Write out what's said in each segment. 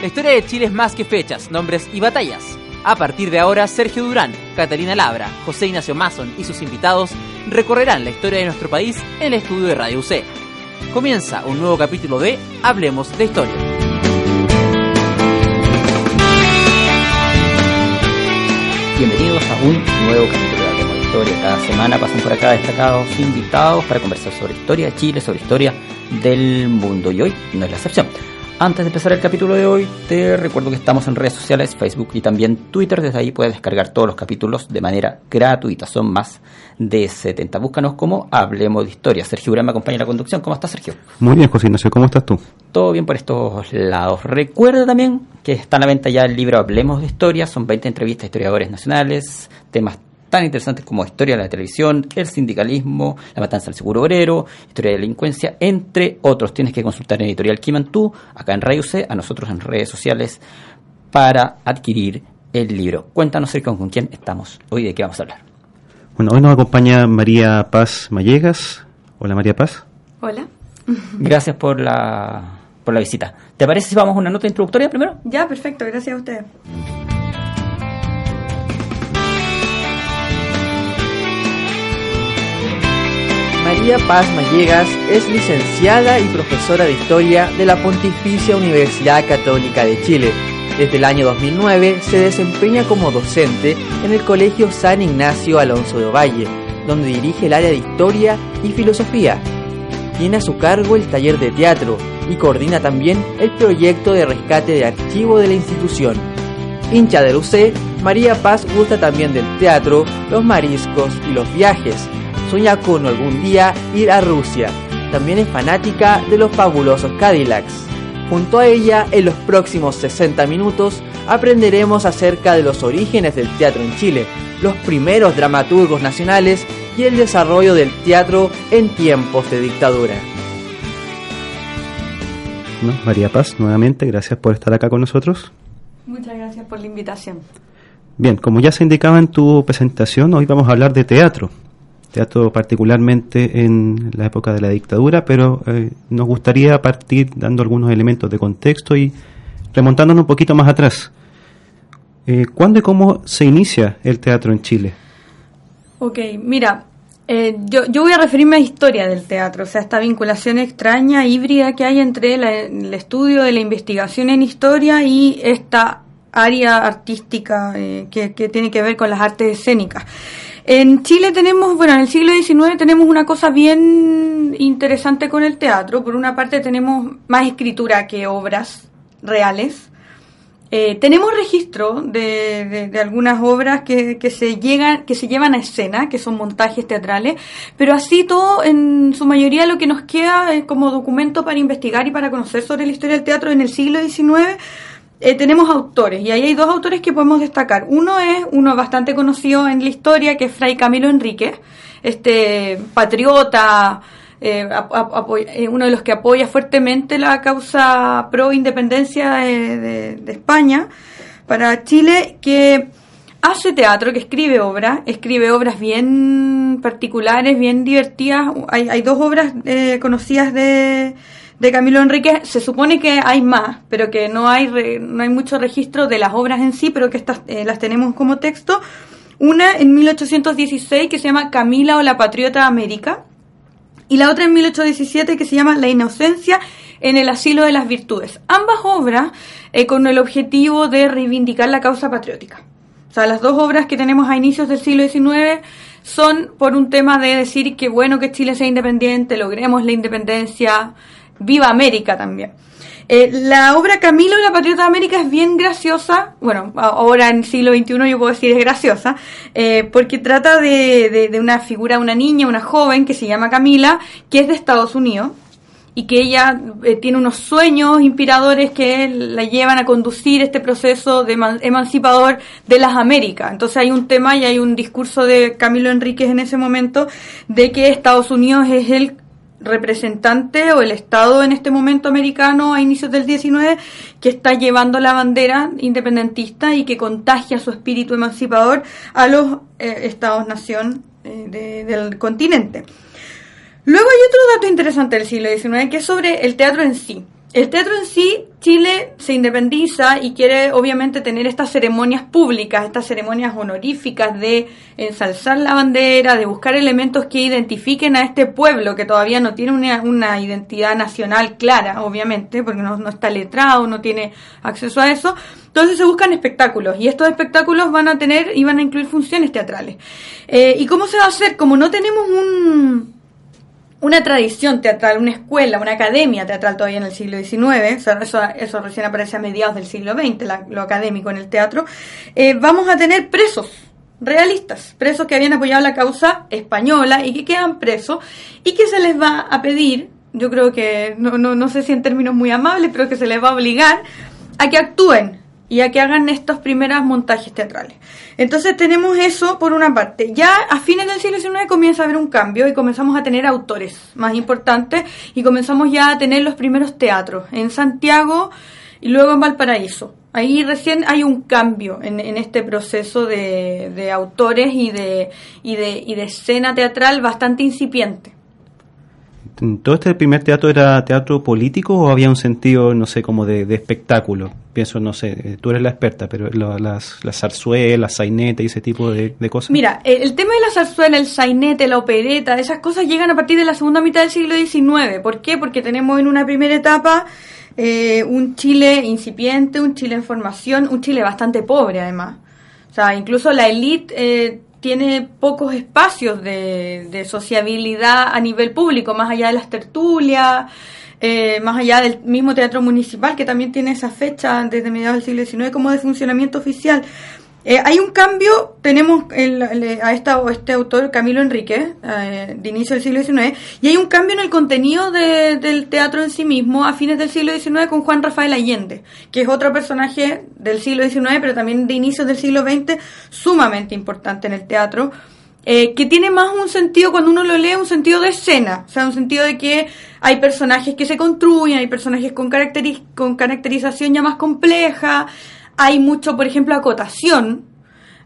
La historia de Chile es más que fechas, nombres y batallas. A partir de ahora, Sergio Durán, Catalina Labra, José Ignacio Mason y sus invitados recorrerán la historia de nuestro país en el estudio de Radio UC. Comienza un nuevo capítulo de Hablemos de Historia. Bienvenidos a un nuevo capítulo Historia. Cada semana pasan por acá destacados invitados para conversar sobre historia de Chile, sobre historia del mundo. Y hoy no es la excepción. Antes de empezar el capítulo de hoy, te recuerdo que estamos en redes sociales, Facebook y también Twitter. Desde ahí puedes descargar todos los capítulos de manera gratuita. Son más de 70. Búscanos como Hablemos de Historia. Sergio Urán me acompaña en la conducción. ¿Cómo estás, Sergio? Muy bien, José Ignacio. ¿Cómo estás tú? Todo bien por estos lados. Recuerda también que está a la venta ya el libro Hablemos de Historia. Son 20 entrevistas a historiadores nacionales, temas tan interesantes como historia de la televisión, el sindicalismo, la matanza del seguro obrero, historia de delincuencia, entre otros. Tienes que consultar en Editorial Kimantú, acá en Radio C, a nosotros en redes sociales, para adquirir el libro. Cuéntanos, Sergio, con quién estamos hoy, de qué vamos a hablar. Bueno, hoy nos acompaña María Paz Mallegas. Hola, María Paz. Hola. Gracias por la, por la visita. ¿Te parece si vamos a una nota introductoria primero? Ya, perfecto, gracias a usted. María Paz Mallegas es licenciada y profesora de Historia de la Pontificia Universidad Católica de Chile. Desde el año 2009 se desempeña como docente en el Colegio San Ignacio Alonso de Ovalle, donde dirige el área de Historia y Filosofía. Tiene a su cargo el taller de teatro y coordina también el proyecto de rescate de archivo de la institución. Hincha del UC, María Paz gusta también del teatro, los mariscos y los viajes sueña con algún día ir a Rusia. También es fanática de los fabulosos Cadillacs. Junto a ella, en los próximos 60 minutos, aprenderemos acerca de los orígenes del teatro en Chile, los primeros dramaturgos nacionales y el desarrollo del teatro en tiempos de dictadura. María Paz, nuevamente, gracias por estar acá con nosotros. Muchas gracias por la invitación. Bien, como ya se indicaba en tu presentación, hoy vamos a hablar de teatro teatro particularmente en la época de la dictadura, pero eh, nos gustaría partir dando algunos elementos de contexto y remontándonos un poquito más atrás. Eh, ¿Cuándo y cómo se inicia el teatro en Chile? Ok, mira, eh, yo, yo, voy a referirme a historia del teatro, o sea, esta vinculación extraña, híbrida que hay entre el estudio de la investigación en historia y esta área artística que, que tiene que ver con las artes escénicas. En Chile tenemos, bueno, en el siglo XIX tenemos una cosa bien interesante con el teatro. Por una parte tenemos más escritura que obras reales. Eh, tenemos registro de, de, algunas obras que, que, se llegan, que se llevan a escena, que son montajes teatrales, pero así todo, en su mayoría, lo que nos queda es como documento para investigar y para conocer sobre la historia del teatro en el siglo XIX eh, tenemos autores y ahí hay dos autores que podemos destacar. Uno es uno bastante conocido en la historia, que es Fray Camilo Enrique, este patriota, eh, eh, uno de los que apoya fuertemente la causa pro independencia de, España para Chile, que hace teatro, que escribe obras, escribe obras bien particulares, bien divertidas. Hay, hay dos obras conocidas de de Camilo Enrique se supone que hay más, pero que no hay, no hay mucho registro de las obras en sí, pero que estas eh, las tenemos como texto. Una en 1816 que se llama Camila o la Patriota América y la otra en 1817 que se llama La Inocencia en el Asilo de las Virtudes. Ambas obras eh, con el objetivo de reivindicar la causa patriótica. O sea, las dos obras que tenemos a inicios del siglo XIX son por un tema de decir que bueno que Chile sea independiente, logremos la independencia, Viva América también. Eh, la obra Camilo y la Patriota de América es bien graciosa, bueno, ahora en el siglo XXI yo puedo decir es graciosa, eh, porque trata de, una figura, una niña, una joven que se llama Camila, que es de Estados Unidos, y que ella eh, tiene unos sueños inspiradores que la llevan a conducir este proceso de emancipador de las Américas. Entonces hay un tema y hay un discurso de Camilo Enríquez en ese momento de que Estados Unidos es el representante o el Estado en este momento americano a inicios del 19 que está llevando la bandera independentista y que contagia su espíritu emancipador a los eh, Estados-nación eh, del continente. Luego hay otro dato interesante del siglo XIX que es sobre el teatro en sí. El teatro en sí, Chile se independiza y quiere obviamente tener estas ceremonias públicas, estas ceremonias honoríficas de ensalzar la bandera, de buscar elementos que identifiquen a este pueblo que todavía no tiene una, identidad nacional clara, obviamente, porque no, está letrado, no tiene acceso a eso. Entonces se buscan espectáculos y estos espectáculos van a tener y van a incluir funciones teatrales. Eh, ¿Y cómo se va a hacer? Como no tenemos un una tradición teatral, una escuela, una academia teatral todavía en el siglo XIX, eso, eso recién aparece a mediados del siglo XX, lo académico en el teatro, eh, vamos a tener presos realistas, presos que habían apoyado la causa española y que quedan presos y que se les va a pedir, yo creo que, no, no, no sé si en términos muy amables, pero que se les va a obligar a que actúen y a que hagan estos primeros montajes teatrales. Entonces tenemos eso por una parte. Ya a fines del siglo XIX comienza a haber un cambio y comenzamos a tener autores más importantes y comenzamos ya a tener los primeros teatros en Santiago y luego en Valparaíso. Ahí recién hay un cambio en, este proceso de, de autores y de, y, de, y de escena teatral bastante incipiente. ¿Todo este primer teatro era teatro político o había un sentido, no sé, como de, espectáculo? Pienso, no sé, eh, tú eres la experta, pero las, las zarzuelas, las sainetes y ese tipo de, cosas. Mira, el tema de la zarzuela, el sainete, la opereta, esas cosas llegan a partir de la segunda mitad del siglo XIX. ¿Por qué? Porque tenemos en una primera etapa eh, un Chile incipiente, un Chile en formación, un Chile bastante pobre además. O sea, incluso la élite... Eh, tiene pocos espacios de, sociabilidad a nivel público, más allá de las tertulias, eh, más allá del mismo teatro municipal, que también tiene esa fecha desde mediados del siglo XIX como de funcionamiento oficial. Eh, hay un cambio, tenemos a esta, este autor, Camilo Enrique, eh, de inicio del siglo XIX, y hay un cambio en el contenido del teatro en sí mismo a fines del siglo XIX con Juan Rafael Allende, que es otro personaje del siglo XIX, pero también de inicios del siglo XX, sumamente importante en el teatro. Eh, que tiene más un sentido cuando uno lo lee, un sentido de escena, o sea, un sentido de que hay personajes que se construyen, hay personajes con, con caracterización ya más compleja, hay mucho, por ejemplo, acotación,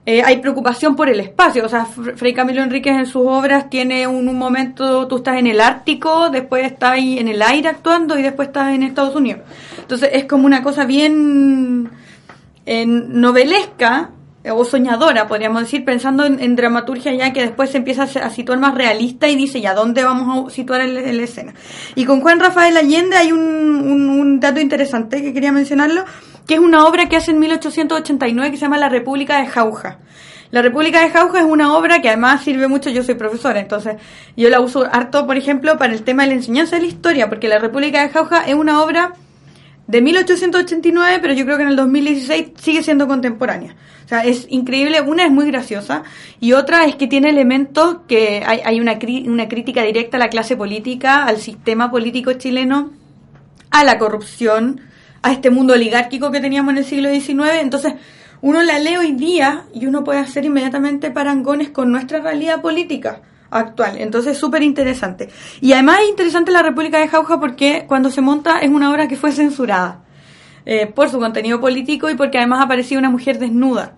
eh, hay preocupación por el espacio. O sea, Frei Camilo Enríquez en sus obras tiene un, momento, tú estás en el Ártico, después estás ahí en el aire actuando y después estás en Estados Unidos. Entonces es como una cosa bien novelesca eh, o soñadora, podríamos decir, pensando en, dramaturgia ya que después se empieza a, situar más realista y dice ya dónde vamos a situar la escena. Y con Juan Rafael Allende hay un dato interesante que quería mencionarlo que es una obra que hace en 1889 que se llama La República de Jauja. La República de Jauja es una obra que además sirve mucho, yo soy profesora, entonces yo la uso harto, por ejemplo, para el tema de la enseñanza de la historia, porque La República de Jauja es una obra de 1889, pero yo creo que en el 2016 sigue siendo contemporánea. O sea, es increíble, una es muy graciosa y otra es que tiene elementos que hay, hay una, una crítica directa a la clase política, al sistema político chileno, a la corrupción, a este mundo oligárquico que teníamos en el siglo XIX. Entonces, uno la lee hoy día y uno puede hacer inmediatamente parangones con nuestra realidad política actual. Entonces, súper interesante. Y además es interesante la República de Jauja porque cuando se monta es una obra que fue censurada eh, por su contenido político y porque además aparecía una mujer desnuda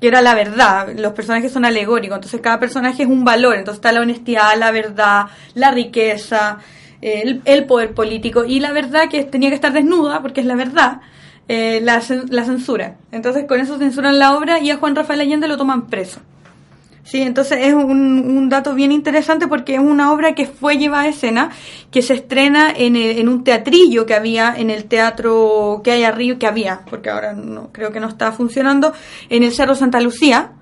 que era la verdad, los personajes son alegóricos, entonces cada personaje es un valor, entonces está la honestidad, la verdad, la riqueza, el, poder político y la verdad que tenía que estar desnuda, porque es la verdad, eh, la, la censura. Entonces con eso censuran la obra y a Juan Rafael Allende lo toman preso. Sí, entonces es un, un, dato bien interesante porque es una obra que fue llevada a escena, que se estrena en, en, un teatrillo que había en el teatro que hay arriba, que había, porque ahora no creo que no está funcionando, en el Cerro Santa Lucía,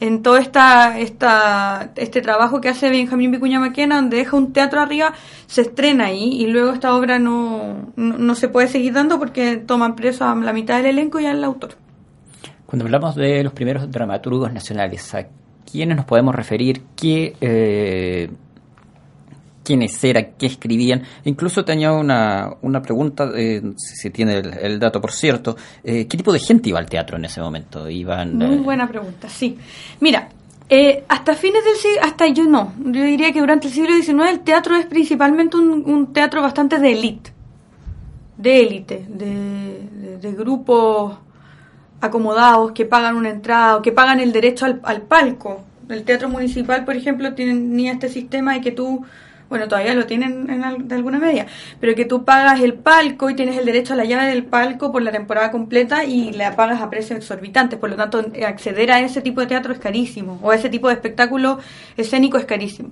en todo esta, este trabajo que hace Benjamín Vicuña Maquena, donde deja un teatro arriba, se estrena ahí y luego esta obra no, no, se puede seguir dando porque toman preso a la mitad del elenco y al autor. Cuando hablamos de los primeros dramaturgos nacionales, ¿a quiénes nos podemos referir? ¿Qué eh, quiénes eran, qué escribían. Incluso tenía una, una pregunta, eh, si tiene el, dato por cierto, eh, ¿qué tipo de gente iba al teatro en ese momento? Iban, Muy eh, buena pregunta, sí. Mira, hasta fines del siglo, hasta yo no, yo diría que durante el siglo XIX el teatro es principalmente un, teatro bastante de élite, de élite, de, grupos acomodados que pagan una entrada o que pagan el derecho al, al palco. El teatro municipal, por ejemplo, tenía este sistema de que tú bueno, todavía lo tienen en, de alguna medida, pero que tú pagas el palco y tienes el derecho a la llave del palco por la temporada completa y la pagas a precios exorbitantes. Por lo tanto, acceder a ese tipo de teatro es carísimo, o a ese tipo de espectáculo escénico es carísimo.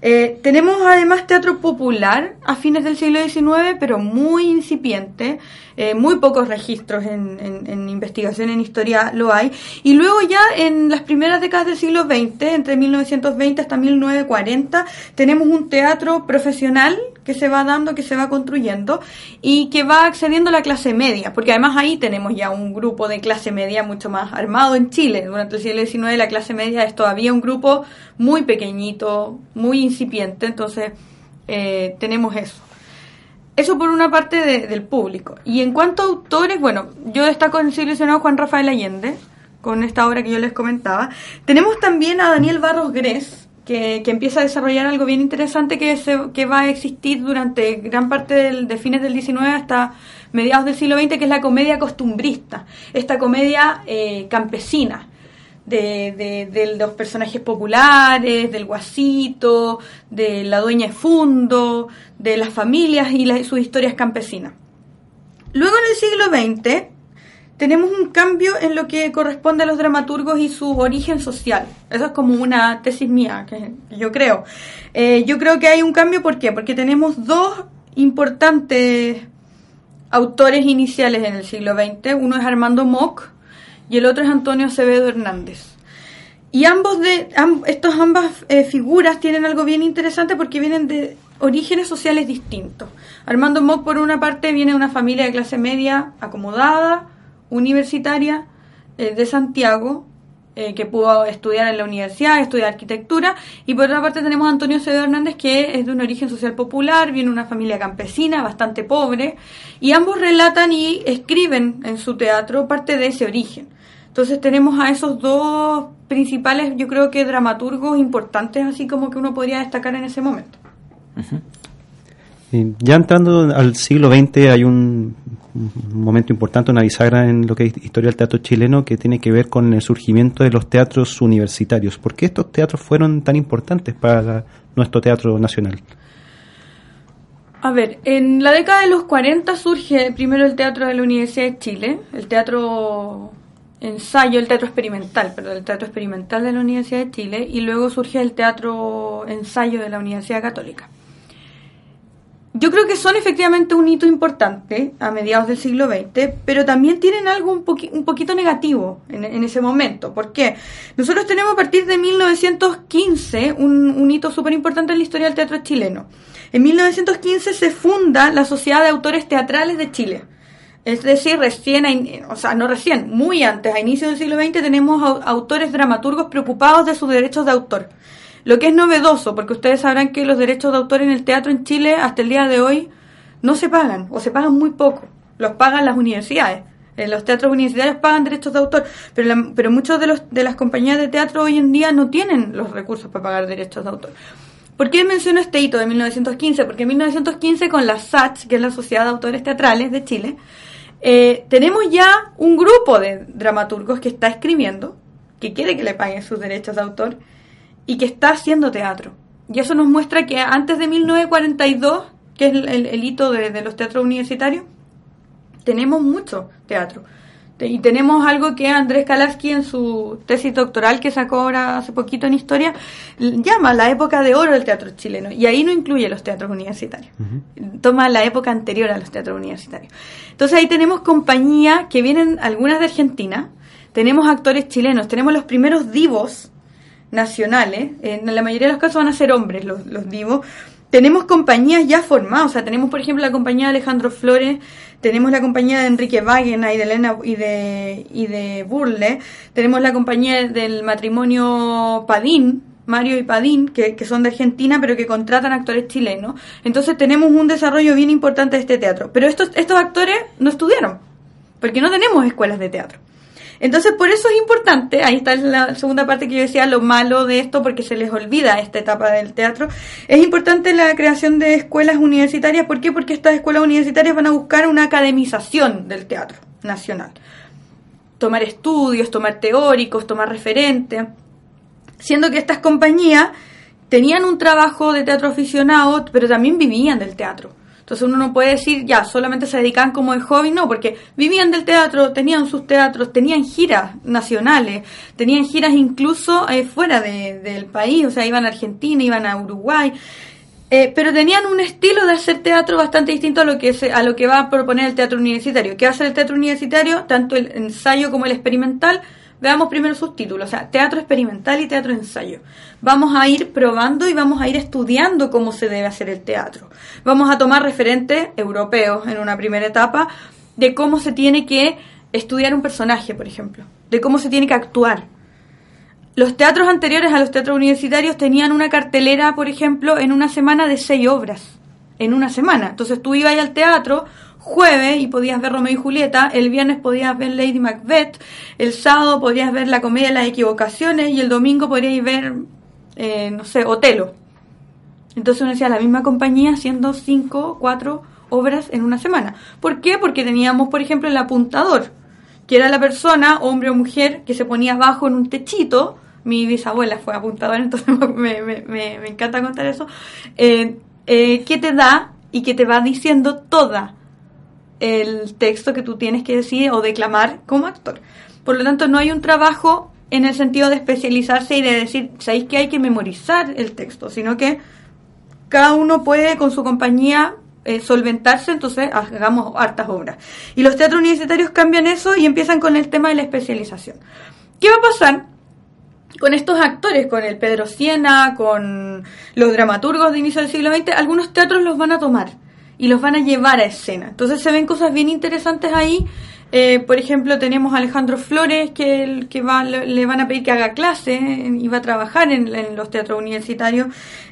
Eh, tenemos además teatro popular a fines del siglo XIX, pero muy incipiente, eh, muy pocos registros en, en, investigación en historia lo hay. Y luego ya en las primeras décadas del siglo XX, entre 1920 hasta 1940, tenemos un teatro profesional que se va dando, que se va construyendo y que va accediendo a la clase media, porque además ahí tenemos ya un grupo de clase media mucho más armado en Chile. Durante el siglo XIX la clase media es todavía un grupo muy pequeñito, muy incipiente, entonces eh, tenemos eso. Eso por una parte del público. Y en cuanto a autores, bueno, yo destaco en el siglo Juan Rafael Allende, con esta obra que yo les comentaba. Tenemos también a Daniel Barros Gres, que, empieza a desarrollar algo bien interesante que, se, va a existir durante gran parte del, de fines del XIX hasta mediados del siglo XX, que es la comedia costumbrista, esta comedia eh, campesina de, de, los personajes populares, del guasito, de la dueña de fundo, de las familias y sus historias campesinas. Luego en el siglo XX tenemos un cambio en lo que corresponde a los dramaturgos y su origen social. Eso es como una tesis mía, que yo creo. Eh, yo creo que hay un cambio, ¿por qué? Porque tenemos dos importantes autores iniciales en el siglo XX. Uno es Armando Mock, y el otro es Antonio Acevedo Hernández. Y ambos de estos ambas eh, figuras tienen algo bien interesante porque vienen de orígenes sociales distintos. Armando Mock por una parte viene de una familia de clase media acomodada, universitaria eh, de Santiago, eh, que pudo estudiar en la universidad, estudiar arquitectura, y por otra parte tenemos a Antonio Acevedo Hernández que es de un origen social popular, viene de una familia campesina bastante pobre, y ambos relatan y escriben en su teatro parte de ese origen. Entonces tenemos a esos dos principales, yo creo que dramaturgos importantes, así como que uno podría destacar en ese momento. ya entrando al siglo XX hay un, momento importante, una bisagra en lo que es historia del teatro chileno que tiene que ver con el surgimiento de los teatros universitarios. ¿Por qué estos teatros fueron tan importantes para nuestro teatro nacional? A ver, en la década de los 40 surge primero el teatro de la Universidad de Chile, el teatro ensayo, el teatro experimental, perdón, el teatro experimental de la Universidad de Chile y luego surge el teatro ensayo de la Universidad Católica. Yo creo que son efectivamente un hito importante a mediados del siglo XX, pero también tienen algo un, un poquito negativo en, ese momento. ¿Por qué? Nosotros tenemos a partir de 1915 un, un hito súper importante en la historia del teatro chileno. En 1915 se funda la Sociedad de Autores Teatrales de Chile es decir, recién, o sea, no recién, muy antes, a inicios del siglo XX, tenemos autores dramaturgos preocupados de sus derechos de autor. Lo que es novedoso, porque ustedes sabrán que los derechos de autor en el teatro en Chile hasta el día de hoy no se pagan, o se pagan muy poco. Los pagan las universidades. En los teatros universitarios pagan derechos de autor, pero, pero muchos de, los, de las compañías de teatro hoy en día no tienen los recursos para pagar derechos de autor. ¿Por qué menciono este hito de 1915? Porque en 1915 con la SATS, que es la Sociedad de Autores Teatrales de Chile, eh, tenemos ya un grupo de dramaturgos que está escribiendo, que quiere que le paguen sus derechos de autor y que está haciendo teatro. Y eso nos muestra que antes de 1942, que es el, hito de los teatros universitarios, tenemos mucho teatro. Y tenemos algo que Andrés Kalavsky en su tesis doctoral que sacó ahora hace poquito en historia llama la época de oro del teatro chileno y ahí no incluye los teatros universitarios. Toma la época anterior a los teatros universitarios. Entonces ahí tenemos compañías que vienen algunas de Argentina, tenemos actores chilenos, tenemos los primeros divos nacionales, en la mayoría de los casos van a ser hombres los, los divos. Tenemos compañías ya formadas, o sea, tenemos por ejemplo la compañía de Alejandro Flores tenemos la compañía de Enrique Wagner y de Elena y de, y de Burle, tenemos la compañía del matrimonio Padín, Mario y Padín, que, que, son de Argentina, pero que contratan actores chilenos. Entonces tenemos un desarrollo bien importante de este teatro. Pero estos, estos actores no estudiaron, porque no tenemos escuelas de teatro. Entonces, por eso es importante, ahí está la segunda parte que yo decía, lo malo de esto, porque se les olvida esta etapa del teatro, es importante la creación de escuelas universitarias, ¿por qué? Porque estas escuelas universitarias van a buscar una academización del teatro nacional. Tomar estudios, tomar teóricos, tomar referentes, siendo que estas compañías tenían un trabajo de teatro aficionado, pero también vivían del teatro. Entonces uno no puede decir, ya, solamente se dedican como de hobby, no, porque vivían del teatro, tenían sus teatros, tenían giras nacionales, tenían giras incluso eh, fuera del país, o sea, iban a Argentina, iban a Uruguay, eh, pero tenían un estilo de hacer teatro bastante distinto a lo que a lo que va a proponer el teatro universitario. ¿Qué hace el teatro universitario? Tanto el ensayo como el experimental Veamos primero sus títulos, o sea, teatro experimental y teatro ensayo. Vamos a ir probando y vamos a ir estudiando cómo se debe hacer el teatro. Vamos a tomar referentes europeos en una primera etapa de cómo se tiene que estudiar un personaje, por ejemplo, de cómo se tiene que actuar. Los teatros anteriores a los teatros universitarios tenían una cartelera, por ejemplo, en una semana de seis obras. En una semana. Entonces tú ibas al teatro, jueves y podías ver Romeo y Julieta, el viernes podías ver Lady Macbeth, el sábado podías ver la comedia de las equivocaciones y el domingo podríais ver, eh, no sé, Otelo. Entonces uno decía la misma compañía haciendo cinco, cuatro obras en una semana. ¿Por qué? Porque teníamos, por ejemplo, el apuntador, que era la persona, hombre o mujer, que se ponía abajo en un techito. Mi bisabuela fue apuntadora, entonces me, encanta contar eso. Eh, eh, te da y que te va diciendo toda el texto que tú tienes que decir o declamar como actor. Por lo tanto, no hay un trabajo en el sentido de especializarse y de decir, ¿sabéis que hay que memorizar el texto? Sino que cada uno puede con su compañía eh, solventarse, entonces hagamos hartas obras. Y los teatros universitarios cambian eso y empiezan con el tema de la especialización. ¿Qué va a pasar? Con estos actores, con el Pedro Siena, con los dramaturgos de inicio del siglo XX, algunos teatros los van a tomar y los van a llevar a escena. Entonces se ven cosas bien interesantes ahí. Eh, por ejemplo, tenemos a Alejandro Flores que, que va, le van a pedir que haga clase y va a trabajar en, los teatros universitarios.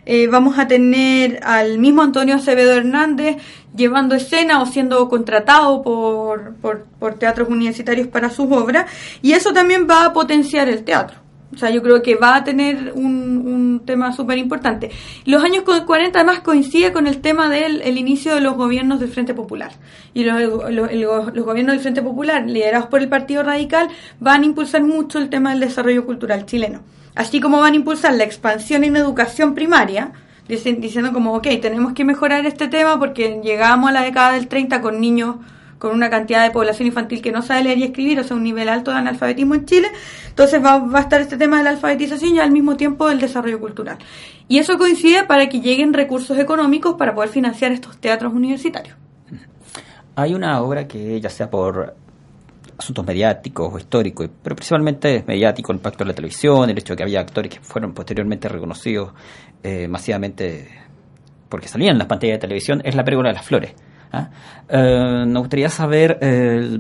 Eh, vamos a tener al mismo Antonio Acevedo Hernández llevando escena o siendo contratado por, por teatros universitarios para sus obras y eso también va a potenciar el teatro. O sea, yo creo que va a tener un, un tema súper importante. Los años 40 además coincide con el tema del el inicio de los gobiernos del Frente Popular. Y los, los, los, gobiernos del Frente Popular, liderados por el Partido Radical, van a impulsar mucho el tema del desarrollo cultural chileno. Así como van a impulsar la expansión en educación primaria, diciendo como, ok, tenemos que mejorar este tema porque llegamos a la década del 30 con niños con una cantidad de población infantil que no sabe leer y escribir, o sea, un nivel alto de analfabetismo en Chile. Entonces va, va a estar este tema de la alfabetización y al mismo tiempo del desarrollo cultural. Y eso coincide para que lleguen recursos económicos para poder financiar estos teatros universitarios. Hay una obra que, ya sea por asuntos mediáticos o históricos, pero principalmente mediático, el impacto de la televisión, el hecho de que había actores que fueron posteriormente reconocidos eh, masivamente porque salían en las pantallas de televisión, es La Pérgola de las Flores. ¿Ah? Eh, nos gustaría saber eh,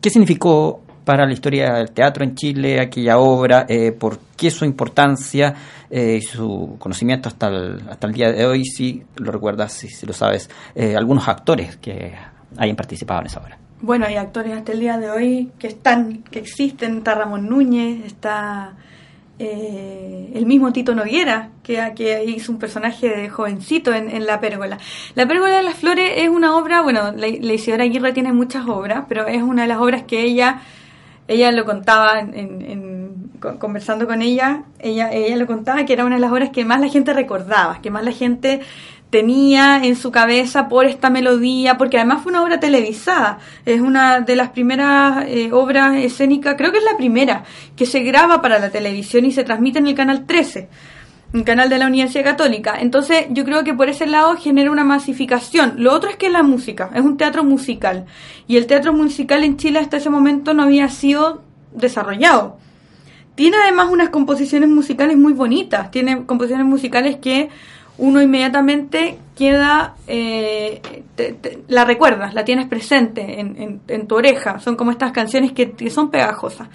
qué significó para la historia del teatro en Chile aquella obra, eh, por qué su importancia y su conocimiento hasta el, hasta el día de hoy, si lo recuerdas, si, si lo sabes, algunos actores que hayan participado en esa obra. Bueno, hay actores hasta el día de hoy que están, que existen, está Ramón Núñez, está eh, el mismo Tito Noguera, que, que, hizo un personaje de jovencito en, La Pérgola. La Pérgola de las Flores es una obra, bueno, la, Isidora Aguirre tiene muchas obras, pero es una de las obras que ella, ella lo contaba en, conversando con ella, ella, ella lo contaba que era una de las obras que más la gente recordaba, que más la gente tenía en su cabeza por esta melodía, porque además fue una obra televisada, es una de las primeras eh, obras escénicas, creo que es la primera, que se graba para la televisión y se transmite en el canal 13, el canal de la Universidad Católica. Entonces yo creo que por ese lado genera una masificación. Lo otro es que es la música, es un teatro musical, y el teatro musical en Chile hasta ese momento no había sido desarrollado. Tiene además unas composiciones musicales muy bonitas, tiene composiciones musicales que uno inmediatamente queda, eh, la recuerdas, la tienes presente en, en, tu oreja. Son como estas canciones que, que son pegajosas.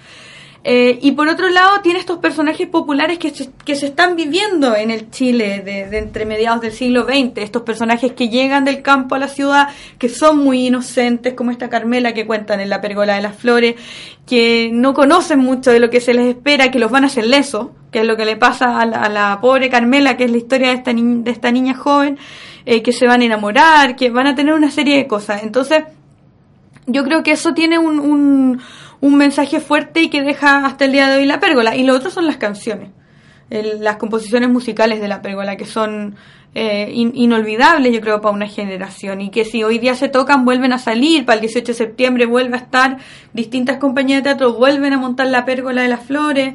Eh, y por otro lado, tiene estos personajes populares que se, que se están viviendo en el Chile de, entre mediados del siglo XX. Estos personajes que llegan del campo a la ciudad, que son muy inocentes, como esta Carmela que cuentan en La Pergola de las Flores, que no conocen mucho de lo que se les espera, que los van a hacer lesos, que es lo que le pasa a la, pobre Carmela, que es la historia de esta, de esta niña joven, eh, que se van a enamorar, que van a tener una serie de cosas. Entonces, yo creo que eso tiene un un mensaje fuerte y que deja hasta el día de hoy la pérgola. Y lo otro son las canciones. las composiciones musicales de la pérgola, que son eh, inolvidables, yo creo, para una generación, y que si hoy día se tocan, vuelven a salir, para el 18 de septiembre vuelve a estar, distintas compañías de teatro vuelven a montar la pérgola de las flores.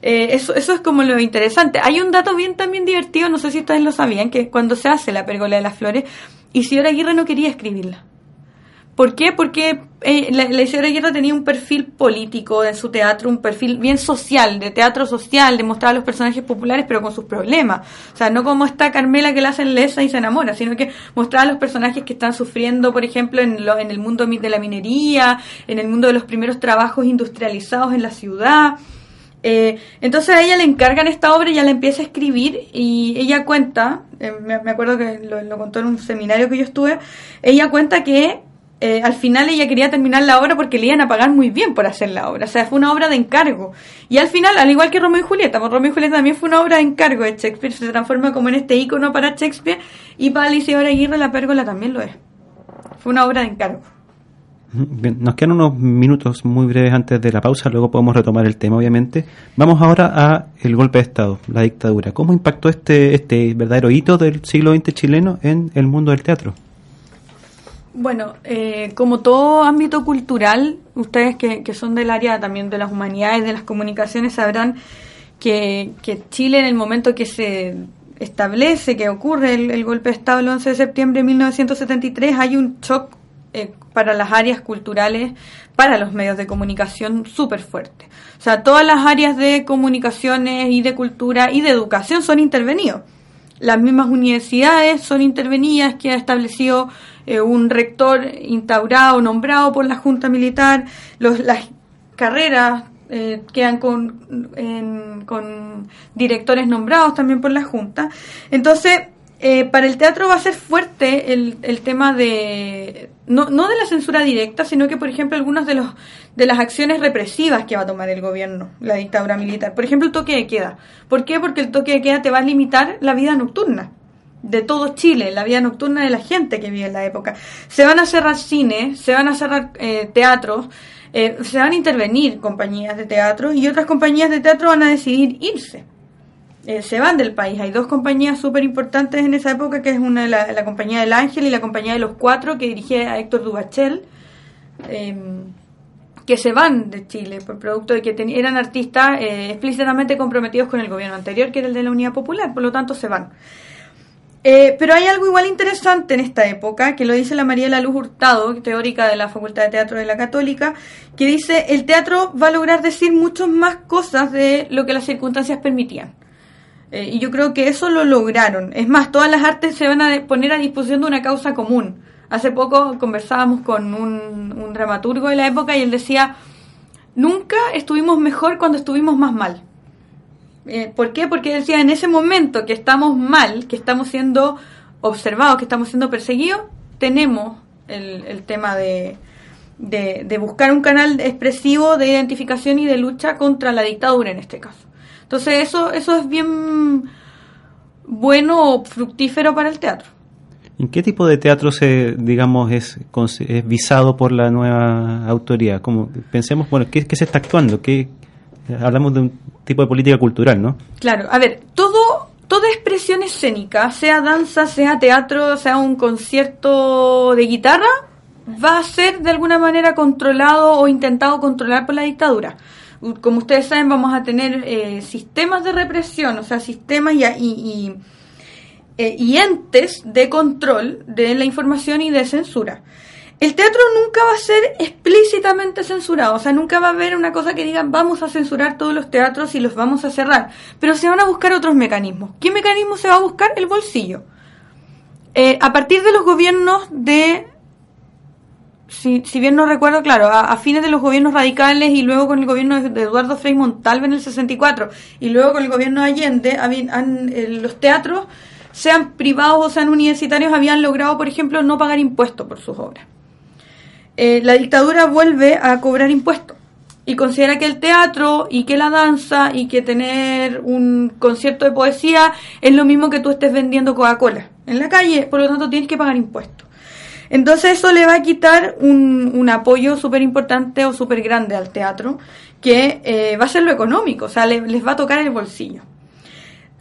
Eh, eso, eso es como lo interesante. Hay un dato bien también divertido, no sé si ustedes lo sabían, que cuando se hace la pérgola de las flores, Isidora Aguirre no quería escribirla. ¿Por qué? Porque eh, la, la, Isidora Guerra tenía un perfil político en su teatro, un perfil bien social, de teatro social, de mostrar a los personajes populares, pero con sus problemas. O sea, no como esta Carmela que la hacen lesa y se enamora, sino que mostrar a los personajes que están sufriendo, por ejemplo, en, lo, en el mundo de la minería, en el mundo de los primeros trabajos industrializados en la ciudad. Eh, entonces a ella le encargan esta obra y ella la empieza a escribir y ella cuenta, eh, me, me, acuerdo que lo contó en un seminario que yo estuve, ella cuenta que eh, al final ella quería terminar la obra porque le iban a pagar muy bien por hacer la obra. O sea, fue una obra de encargo. Y al final, al igual que Romeo y Julieta, porque Romeo y Julieta también fue una obra de encargo de Shakespeare, se transforma como en este icono para Shakespeare y para Alicia Aguirre la pérgola también lo es. Fue una obra de encargo. Bien, nos quedan unos minutos muy breves antes de la pausa, luego podemos retomar el tema, obviamente. Vamos ahora a el golpe de Estado, la dictadura. ¿Cómo impactó este, este verdadero hito del siglo XX chileno en el mundo del teatro? Bueno, eh, como todo ámbito cultural, ustedes que, que, son del área también de las humanidades, de las comunicaciones, sabrán que, que Chile en el momento que se establece, que ocurre el, golpe de Estado el 11 de septiembre de 1973, hay un shock eh, para las áreas culturales, para los medios de comunicación súper fuerte. O sea, todas las áreas de comunicaciones y de cultura y de educación son intervenidos. Las mismas universidades son intervenidas que ha establecido eh, un rector instaurado, nombrado por la Junta Militar, los, las carreras eh, quedan con, con directores nombrados también por la Junta. Entonces, eh, para el teatro va a ser fuerte el, el tema de, no, no de la censura directa, sino que, por ejemplo, algunas de, los, de las acciones represivas que va a tomar el gobierno, la dictadura militar. Por ejemplo, el toque de queda. ¿Por qué? Porque el toque de queda te va a limitar la vida nocturna de todo Chile, la vida nocturna de la gente que vive en la época. Se van a cerrar cines, se van a cerrar eh, teatros, eh, se van a intervenir compañías de teatro y otras compañías de teatro van a decidir irse. Eh, se van del país. Hay dos compañías súper importantes en esa época, que es una la, la, compañía del Ángel y la compañía de los Cuatro, que dirigía a Héctor Dubachel, em, que se van de Chile por producto de que eran artistas explícitamente comprometidos con el gobierno anterior, que era el de la Unidad Popular, por lo tanto se van. Eh, pero hay algo igual interesante en esta época, que lo dice la María de la Luz Hurtado, teórica de la Facultad de Teatro de la Católica, que dice, el teatro va a lograr decir muchas más cosas de lo que las circunstancias permitían. Eh, y yo creo que eso lo lograron. Es más, todas las artes se van a poner a disposición de una causa común. Hace poco conversábamos con un, un dramaturgo de la época y él decía, nunca estuvimos mejor cuando estuvimos más mal. Eh, ¿Por qué? Porque decía, en ese momento que estamos mal, que estamos siendo observados, que estamos siendo perseguidos, tenemos el, el tema de, buscar un canal expresivo de identificación y de lucha contra la dictadura en este caso. Entonces eso, eso es bien bueno o fructífero para el teatro. ¿En qué tipo de teatro se, digamos, es, es visado por la nueva autoridad? Como pensemos, bueno, ¿qué, qué se está actuando? ¿Qué, hablamos de un tipo de política cultural, ¿no? Claro, a ver, todo toda expresión escénica, sea danza, sea teatro, sea un concierto de guitarra, va a ser de alguna manera controlado o intentado controlar por la dictadura. Como ustedes saben, vamos a tener eh, sistemas de represión, o sea, sistemas y, y, y, eh, y entes de control de la información y de censura el teatro nunca va a ser explícitamente censurado, o sea, nunca va a haber una cosa que digan vamos a censurar todos los teatros y los vamos a cerrar, pero se van a buscar otros mecanismos. ¿Qué mecanismo se va a buscar? El bolsillo. Eh, a partir de los gobiernos de, si, si bien no recuerdo, claro, a, fines de los gobiernos radicales y luego con el gobierno de Eduardo Frei Montalva en el 64 y luego con el gobierno de Allende, eh, los teatros, sean privados o sean universitarios, habían logrado, por ejemplo, no pagar impuestos por sus obras eh, la dictadura vuelve a cobrar impuestos y considera que el teatro y que la danza y que tener un concierto de poesía es lo mismo que tú estés vendiendo Coca-Cola en la calle, por lo tanto tienes que pagar impuestos. Entonces eso le va a quitar un, apoyo súper importante o súper grande al teatro, que eh, va a ser lo económico, o sea, le, les va a tocar el bolsillo.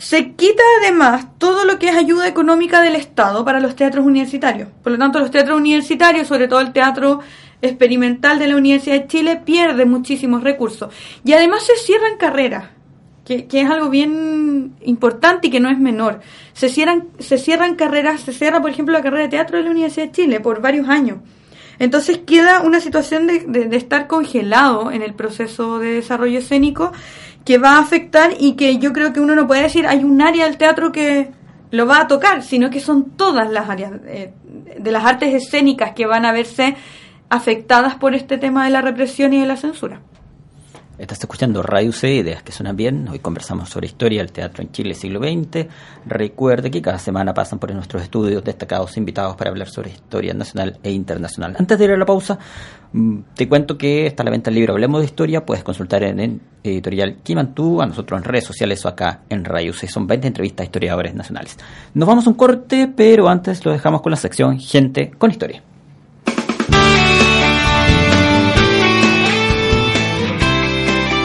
Se quita además todo lo que es ayuda económica del Estado para los teatros universitarios. Por lo tanto, los teatros universitarios, sobre todo el teatro experimental de la Universidad de Chile, pierde muchísimos recursos. Y además se cierran carreras, que, es algo bien importante y que no es menor. Se cierran, se cierran carreras, se cierra, por ejemplo, la carrera de teatro de la Universidad de Chile por varios años. Entonces queda una situación de, de estar congelado en el proceso de desarrollo escénico que va a afectar y que yo creo que uno no puede decir hay un área del teatro que lo va a tocar, sino que son todas las áreas eh, de las artes escénicas que van a verse afectadas por este tema de la represión y de la censura. Estás escuchando Radio C, Ideas que suenan bien. Hoy conversamos sobre historia del teatro en Chile siglo XX. Recuerde que cada semana pasan por nuestros estudios destacados invitados para hablar sobre historia nacional e internacional. Antes de ir a la pausa, mm, te cuento que está a la venta el libro Hablemos de Historia. Puedes consultar en el editorial Kimantú, a nosotros en redes sociales o acá en Radio C. Son 20 entrevistas a historiadores nacionales. Nos vamos a un corte, pero antes lo dejamos con la sección Gente con Historia.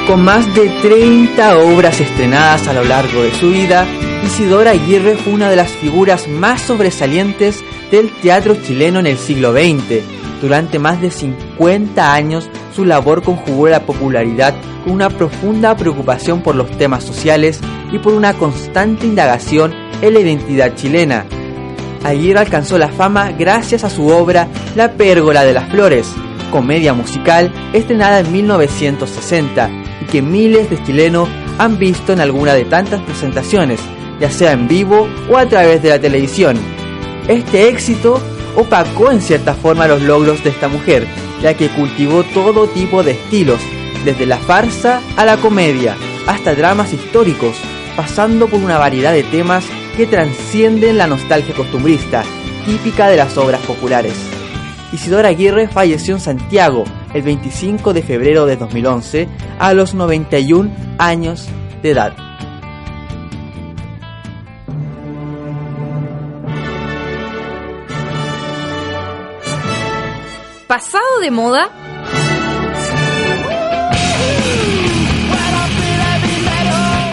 Con más de 30 obras estrenadas a lo largo de su vida, Isidora Aguirre fue una de las figuras más sobresalientes del teatro chileno en el siglo XX. Durante más de 50 años, su labor conjugó la popularidad con una profunda preocupación por los temas sociales y por una constante indagación en la identidad chilena. Aguirre alcanzó la fama gracias a su obra La Pérgola de las Flores, comedia musical estrenada en 1960 y que miles de chilenos han visto en alguna de tantas presentaciones, ya sea en vivo o a través de la televisión. Este éxito opacó en cierta forma los logros de esta mujer, ya que cultivó todo tipo de estilos, desde la farsa a la comedia, hasta dramas históricos, pasando por una variedad de temas que transcienden la nostalgia costumbrista, típica de las obras populares. Isidora Aguirre falleció en Santiago el 25 de febrero de 2011 a los 91 años de edad. ¿Pasado de moda?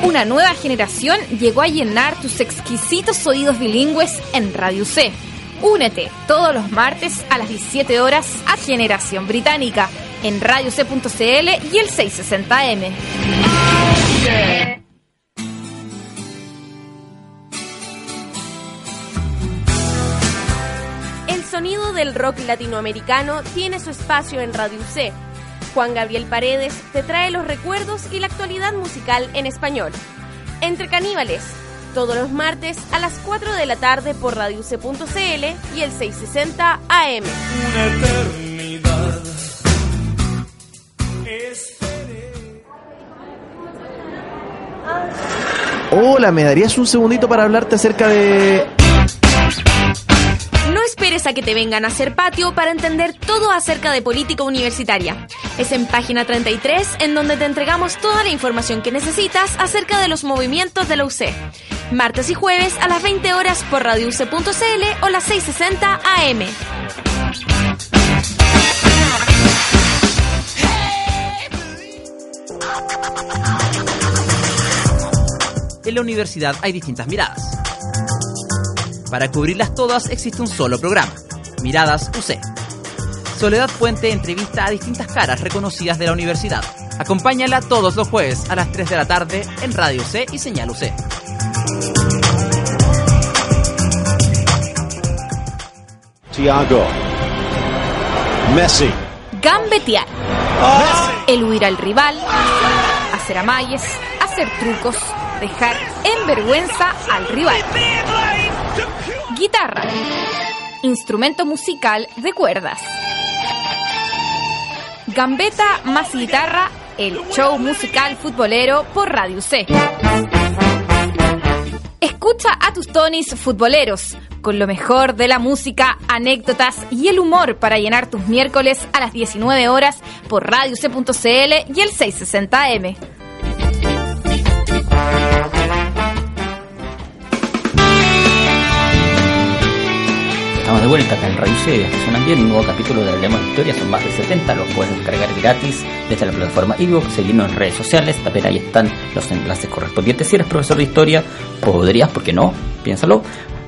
Una nueva generación llegó a llenar tus exquisitos oídos bilingües en Radio C Únete todos los martes a las 17 horas a Generación Británica en radioc.cl y el 660M. El sonido del rock latinoamericano tiene su espacio en Radio C. Juan Gabriel Paredes te trae los recuerdos y la actualidad musical en español. Entre caníbales, todos los martes a las 4 de la tarde por radiuc.cl y el 660 AM. Una eternidad. Hola, ¿me darías un segundito para hablarte acerca de esperes a que te vengan a hacer patio para entender todo acerca de política universitaria. Es en página 33 en donde te entregamos toda la información que necesitas acerca de los movimientos de la UC. Martes y jueves a las 20 horas por radiouc.cl o las 660 AM. En la universidad hay distintas miradas para cubrirlas todas existe un solo programa, Miradas UC. Soledad Puente entrevista a distintas caras reconocidas de la universidad. Acompáñala todos los jueves a las 3 de la tarde en Radio C y Señal UC. Tiago. Messi. Gambetear. Eludir al rival. Hacer amalles. Hacer trucos. Dejar en vergüenza al rival. Guitarra. Instrumento musical de cuerdas. Gambeta más guitarra, el show musical futbolero por Radio C. Escucha a tus tonis futboleros, con lo mejor de la música, anécdotas y el humor para llenar tus miércoles a las 19 horas por Radio C.cl y el 660M. De vuelta acá en Radio C, suenan bien, un nuevo capítulo de Hablemos de Historia, son más de 70, los puedes descargar gratis desde la plataforma iVoox, seguirnos en redes sociales, también ahí están los enlaces correspondientes. Si eres profesor de historia, podrías, ¿por qué no? Piénsalo,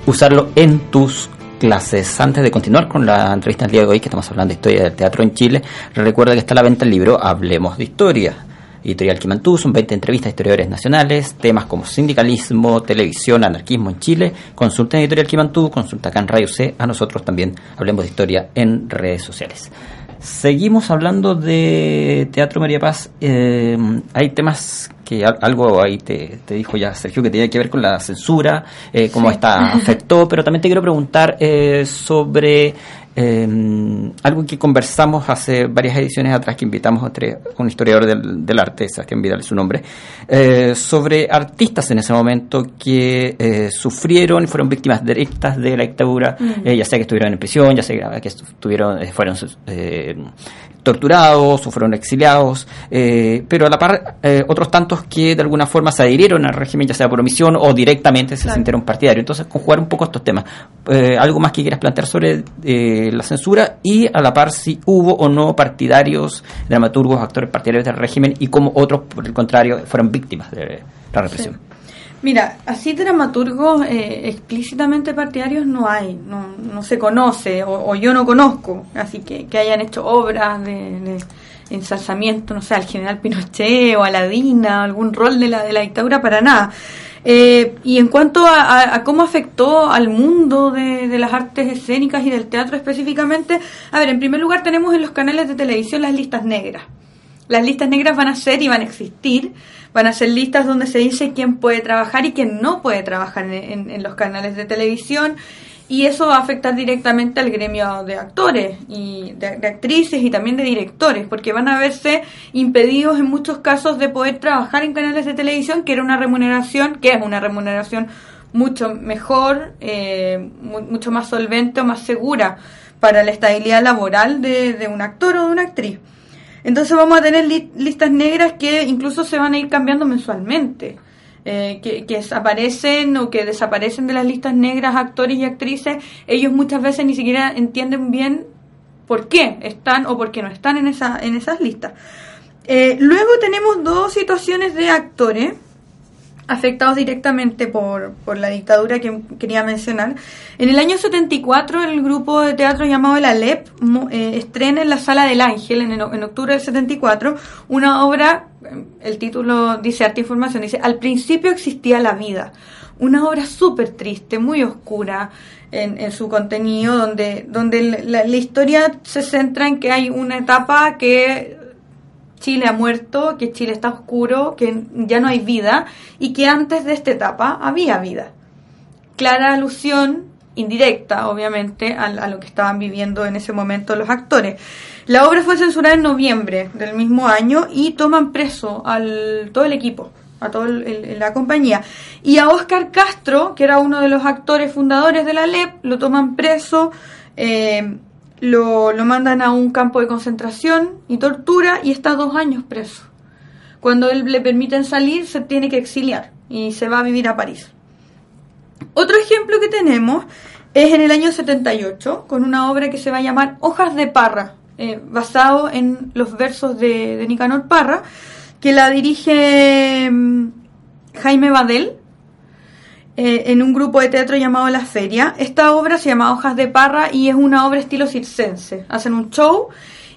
usarlo en tus clases. Antes de continuar con la entrevista del día de hoy, que estamos hablando de historia del teatro en Chile, recuerda que está a la venta el libro Hablemos de Historia Editorial Quimantú, son 20 entrevistas a historiadores nacionales, temas como sindicalismo, televisión, anarquismo en Chile. Consulta en Editorial Quimantú, consulta acá en Radio C, a nosotros también hablemos de historia en redes sociales. Seguimos hablando de Teatro María Paz. Eh, hay temas que algo ahí te, dijo ya Sergio que tenía que ver con la censura, eh, cómo esta afectó, pero también te quiero preguntar eh, sobre eh, algo que conversamos hace varias ediciones atrás, que invitamos a un historiador del, arte, Sebastián Vidal es su nombre, eh, sobre artistas en ese momento que eh, sufrieron y fueron víctimas directas de la dictadura, mm. eh, ya sea que estuvieron en prisión, ya sea que estuvieron, fueron torturados o fueron exiliados, pero a la par otros tantos que de alguna forma se adhirieron al régimen, ya sea por omisión o directamente se sintieron partidarios. Entonces, conjugar un poco estos temas. ¿Algo más que quieras plantear sobre la censura y a la par si hubo o no partidarios, dramaturgos, actores partidarios del régimen y cómo otros, por el contrario, fueron víctimas de la represión. Mira, así dramaturgos eh, explícitamente partidarios no hay, no, no se conoce o, yo no conozco, así que que hayan hecho obras de, ensalzamiento, no sé, al general Pinochet o a la Dina, algún rol de la, de la dictadura, para nada. Eh, y en cuanto a, cómo afectó al mundo de, las artes escénicas y del teatro específicamente, a ver, en primer lugar tenemos en los canales de televisión las listas negras. Las listas negras van a ser y van a existir, van a ser listas donde se dice quién puede trabajar y quién no puede trabajar en los canales de televisión y eso va a afectar directamente al gremio de actores y de, actrices y también de directores, porque van a verse impedidos en muchos casos de poder trabajar en canales de televisión, que era una remuneración, que es una remuneración mucho mejor, eh, mucho más solvente o más segura para la estabilidad laboral de un actor o de una actriz. Entonces vamos a tener listas negras que incluso se van a ir cambiando mensualmente. Eh, que, aparecen o que desaparecen de las listas negras actores y actrices, ellos muchas veces ni siquiera entienden bien por qué están o por qué no están en, esa, en esas listas. Eh, luego tenemos dos situaciones de actores afectados directamente por, por, la dictadura que quería mencionar. En el año 74 el grupo de teatro llamado El Alep eh, estrena en la Sala del Ángel, en, en, octubre del 74, una obra, el título dice Arte Información, dice, Al principio existía la vida. Una obra súper triste, muy oscura en, en, su contenido, donde, donde la historia se centra en que hay una etapa que Chile ha muerto, que Chile está oscuro, que ya no hay vida y que antes de esta etapa había vida. Clara alusión, indirecta obviamente, a, lo que estaban viviendo en ese momento los actores. La obra fue censurada en noviembre del mismo año y toman preso al todo el equipo, a toda la compañía. Y a Oscar Castro, que era uno de los actores fundadores de la LEP, lo toman preso. Eh, lo, lo mandan a un campo de concentración y tortura y está dos años preso. Cuando él le permiten salir, se tiene que exiliar y se va a vivir a París. Otro ejemplo que tenemos es en el año 78, con una obra que se va a llamar Hojas de Parra, eh, basado en los versos de, Nicanor Parra, que la dirige mm, Jaime Badel, eh, en un grupo de teatro llamado La Feria. Esta obra se llama Hojas de Parra y es una obra estilo circense. Hacen un show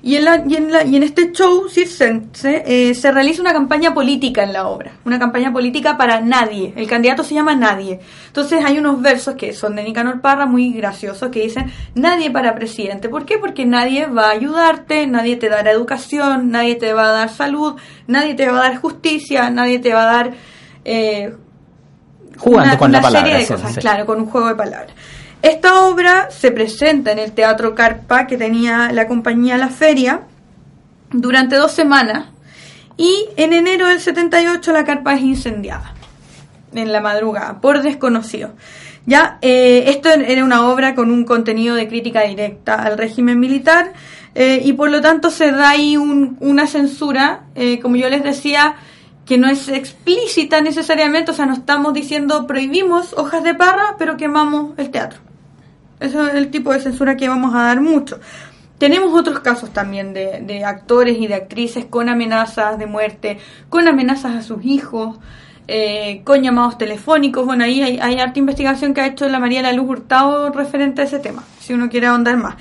y en, la, y en, la, y en este show circense eh, se realiza una campaña política en la obra. Una campaña política para nadie. El candidato se llama Nadie. Entonces hay unos versos que son de Nicanor Parra muy graciosos que dicen Nadie para presidente. ¿Por qué? Porque nadie va a ayudarte, nadie te dará educación, nadie te va a dar salud, nadie te va a dar justicia, nadie te va a dar... Eh, Jugando con la palabra. serie de cosas, claro, con un juego de palabras. Esta obra se presenta en el Teatro Carpa que tenía la compañía La Feria durante dos semanas y en enero del 78 la carpa es incendiada en la madrugada por desconocido. Ya, eh, esto era una obra con un contenido de crítica directa al régimen militar eh, y por lo tanto se da ahí una censura, eh, como yo les decía, que no es explícita necesariamente, o sea, no estamos diciendo prohibimos hojas de parra, pero quemamos el teatro. Eso es el tipo de censura que vamos a dar mucho. Tenemos otros casos también de, de actores y de actrices con amenazas de muerte, con amenazas a sus hijos, eh, con llamados telefónicos. Bueno, ahí hay, hay harta investigación que ha hecho la María La Luz Hurtado referente a ese tema, si uno quiere ahondar más.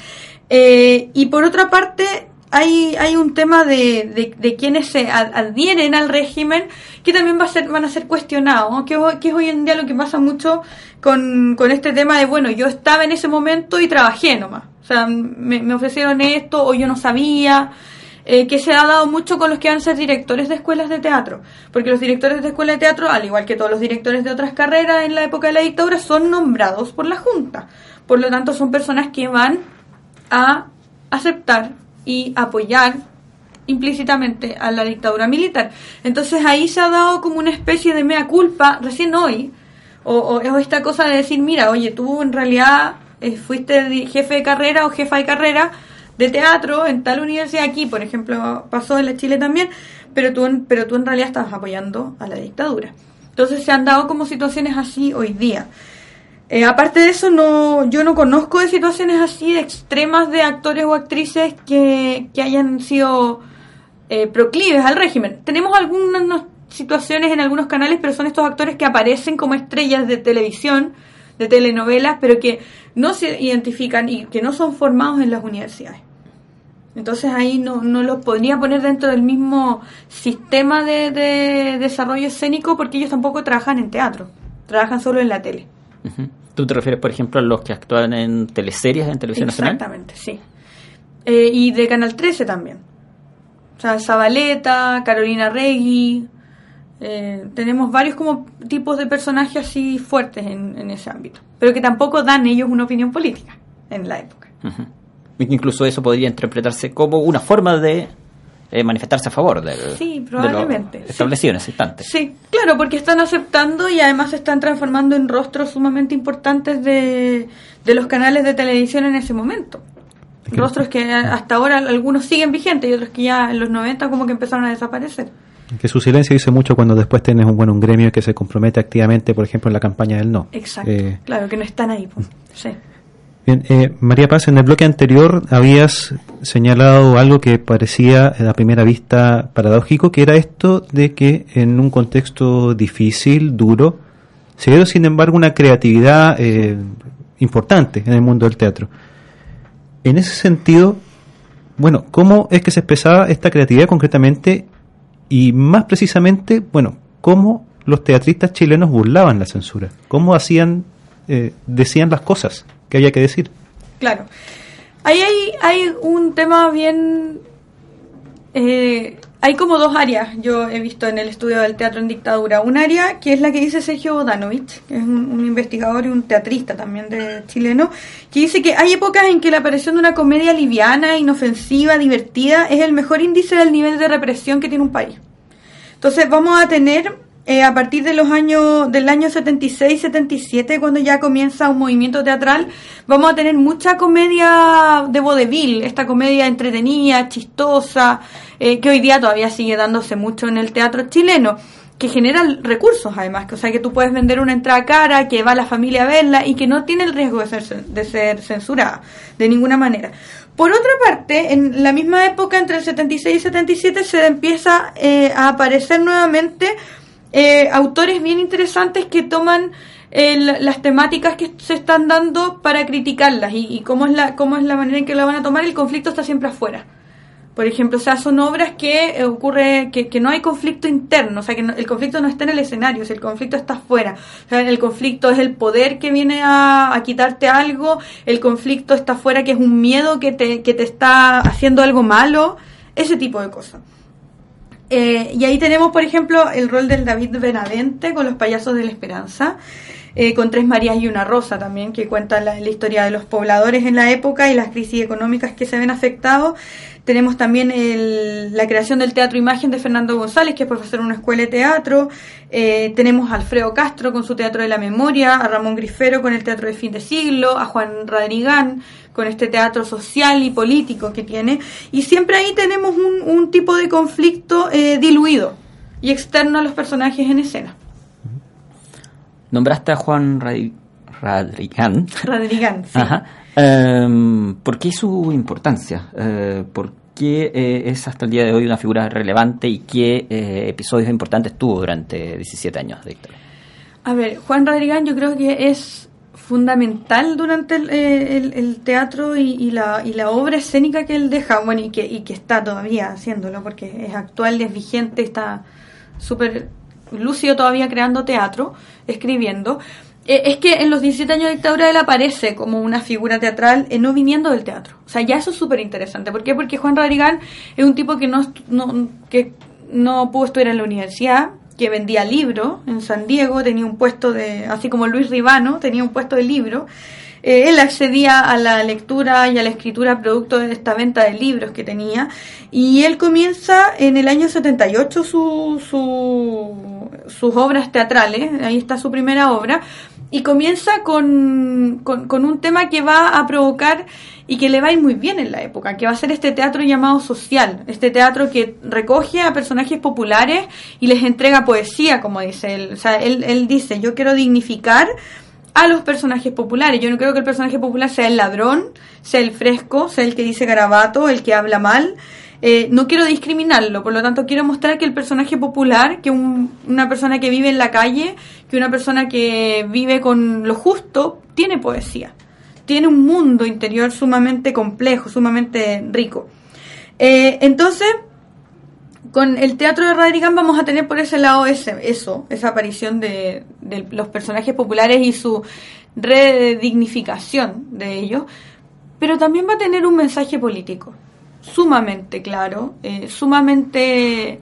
Eh, y por otra parte, hay, hay un tema de, de, de quienes se ad- adhieren al régimen que también va a ser, van a ser cuestionados, que, que es hoy en día lo que pasa mucho con, con este tema de, bueno, yo estaba en ese momento y trabajé nomás. O sea, me, me ofrecieron esto o yo no sabía. eh, que se ha dado mucho con los que van a ser directores de escuelas de teatro. Porque los directores de escuelas de teatro, al igual que todos los directores de otras carreras en la época de la dictadura, son nombrados por la Junta. Por lo tanto, son personas que van a aceptar y apoyar implícitamente a la dictadura militar. Entonces ahí se ha dado como una especie de mea culpa recién hoy, o, o- esta cosa de decir, mira, oye, tú en realidad eh, fuiste jefe de carrera o jefa de carrera de teatro en tal universidad aquí, por ejemplo, pasó en la Chile también, pero tú, en- pero tú en realidad estabas apoyando a la dictadura. Entonces se han dado como situaciones así hoy día. Eh, aparte de eso, no, yo no conozco de situaciones así de extremas de actores o actrices que, que hayan sido eh, proclives al régimen. Tenemos algunas situaciones en algunos canales, pero son estos actores que aparecen como estrellas de televisión, de telenovelas, pero que no se identifican y que no son formados en las universidades. Entonces ahí no, no los podría poner dentro del mismo sistema de, de desarrollo escénico porque ellos tampoco trabajan en teatro, trabajan solo en la tele. ¿Tú te refieres, por ejemplo, a los que actúan en teleseries en televisión nacional? Exactamente, sí. Eh, y de Canal 13 también. O sea, Zabaleta, Carolina Regui. eh, tenemos varios como tipos de personajes así fuertes en, en ese ámbito. Pero que tampoco dan ellos una opinión política en la época. Ujú. Incluso eso podría interpretarse como una forma de eh, manifestarse a favor de, Sí, de probablemente, sí. establecido en ese instante. Sí, claro, porque están aceptando y además se están transformando en rostros sumamente importantes de, de los canales de televisión en ese momento. Rostros que hasta ahora algunos siguen vigentes y otros que ya en los 90 como que empezaron a desaparecer. Que su silencio dice mucho cuando después tienes un, bueno, un gremio que se compromete activamente, por ejemplo, en la campaña del no. Exacto. Eh, claro, que no están ahí. Sí. Bien, eh, María Paz, en el bloque anterior habías señalado algo que parecía a primera vista paradójico, que era esto de que en un contexto difícil, duro, se dio sin embargo una creatividad eh, importante en el mundo del teatro. En ese sentido, bueno, ¿cómo es que se expresaba esta creatividad concretamente y más precisamente, bueno, cómo los teatristas chilenos burlaban la censura? ¿Cómo hacían, eh, decían las cosas que había que decir? Claro. Ahí hay, hay un tema bien... eh, hay como dos áreas, yo he visto en el estudio del teatro en dictadura. Un área que es la que dice Sergio Bodanovich, que es un, un investigador y un teatrista también de chileno, que dice que hay épocas en que la aparición de una comedia liviana, inofensiva, divertida, es el mejor índice del nivel de represión que tiene un país. Entonces vamos a tener eh, a partir de los años del año 76-77 cuando ya comienza un movimiento teatral, vamos a tener mucha comedia de vodevil, esta comedia entretenida, chistosa, eh, que hoy día todavía sigue dándose mucho en el teatro chileno que genera recursos además, que, o sea que tú puedes vender una entrada cara, que va la familia a verla y que no tiene el riesgo de ser, de ser censurada de ninguna manera. Por otra parte, en la misma época, entre el 76 y 77, se empieza eh, a aparecer nuevamente eh, autores bien interesantes que toman eh, la- las temáticas que se están dando para criticarlas y, y cómo, es la, cómo es la manera en que la van a tomar. El conflicto está siempre afuera. Por ejemplo, o sea, son obras que eh, ocurre, que, no hay conflicto interno, o sea, que no- el conflicto no está en el escenario, o el conflicto está afuera. O sea, el conflicto es el poder que viene a, a quitarte algo, el conflicto está afuera, que es un miedo que te, que te está haciendo algo malo, ese tipo de cosas. Eh, y ahí tenemos, por ejemplo, el rol del David Benavente con los payasos de la esperanza, eh, con Tres Marías y una Rosa también, que cuenta la, historia de los pobladores en la época y las crisis económicas que se ven afectados. Tenemos también el- la creación del Teatro Imagen de Fernando González, que es profesor en una escuela de teatro. Eh, tenemos a Alfredo Castro con su Teatro de la Memoria, a Ramón Grifero con el Teatro de Fin de Siglo, a Juan Radrigán con este teatro social y político que tiene. Y siempre ahí tenemos un, un tipo de conflicto eh, diluido y externo a los personajes en escena. Nombraste a Juan Radi- Radrigan. Radrigan, sí. Ajá. Em, ¿Por qué su importancia? Eh, ¿Por qué eh, es hasta el día de hoy una figura relevante y qué eh, episodios importantes tuvo durante 17 años de dictadura? A ver, Juan Radrigán yo creo que es fundamental durante el, el- el teatro y, y la, y la obra escénica que él deja, bueno, y que, y que está todavía haciéndolo, porque es actual, es vigente, está súper lúcido todavía creando teatro, escribiendo. Eh, es que en los 17 años de dictadura él aparece como una figura teatral eh, no viniendo del teatro. O sea, ya eso es súper interesante. ¿Por qué? Porque Juan Radrigán es un tipo que no, no, que no pudo estudiar en la universidad, que vendía libros en San Diego, tenía un puesto de, así como Luis Ribano, tenía un puesto de libro. Eh, él accedía a la lectura y a la escritura producto de esta venta de libros que tenía. Y él comienza en el año 78 su, su, sus obras teatrales, ahí está su primera obra, y comienza con, con, un tema que va a provocar y que le va a ir muy bien en la época, que va a ser este teatro llamado social, este teatro que recoge a personajes populares y les entrega poesía, como dice él. O sea, él, él dice, yo quiero dignificar a los personajes populares. Yo no creo que el personaje popular sea el ladrón, sea el fresco, sea el que dice garabato, el que habla mal. Eh, no quiero discriminarlo, por lo tanto quiero mostrar que el personaje popular, que un- una persona que vive en la calle, que una persona que vive con lo justo, tiene poesía. Tiene un mundo interior sumamente complejo, sumamente rico. Eh, entonces, con el teatro de Radrigán vamos a tener por ese lado ese, eso, esa aparición de, de los personajes populares y su redignificación de ellos, pero también va a tener un mensaje político sumamente claro, eh, sumamente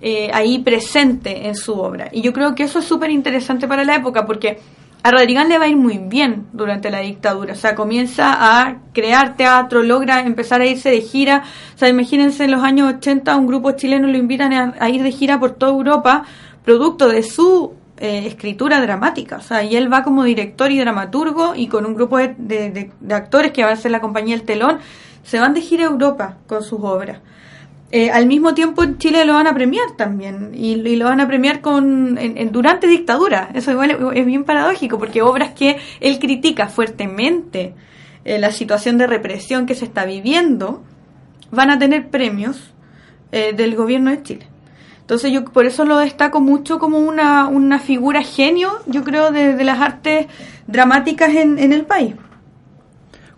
eh, ahí presente en su obra. Y yo creo que eso es súper interesante para la época porque a Radrigán le va a ir muy bien durante la dictadura. O sea, comienza a crear teatro, logra empezar a irse de gira. O sea, imagínense en los años 80 un grupo chileno lo invitan a, ir de gira por toda Europa, producto de su eh, escritura dramática. O sea, y él va como director y dramaturgo y con un grupo de, de- de- de actores que van a ser la compañía El Telón, se van de gira a Europa con sus obras. Eh, al mismo tiempo en Chile lo van a premiar también y, lo van a premiar con en- en- durante dictadura. Eso igual es, es bien paradójico porque obras que él critica fuertemente eh, la situación de represión que se está viviendo van a tener premios eh, del gobierno de Chile. Entonces yo por eso lo destaco mucho como una, una figura genio yo creo de, de las artes dramáticas en, en el país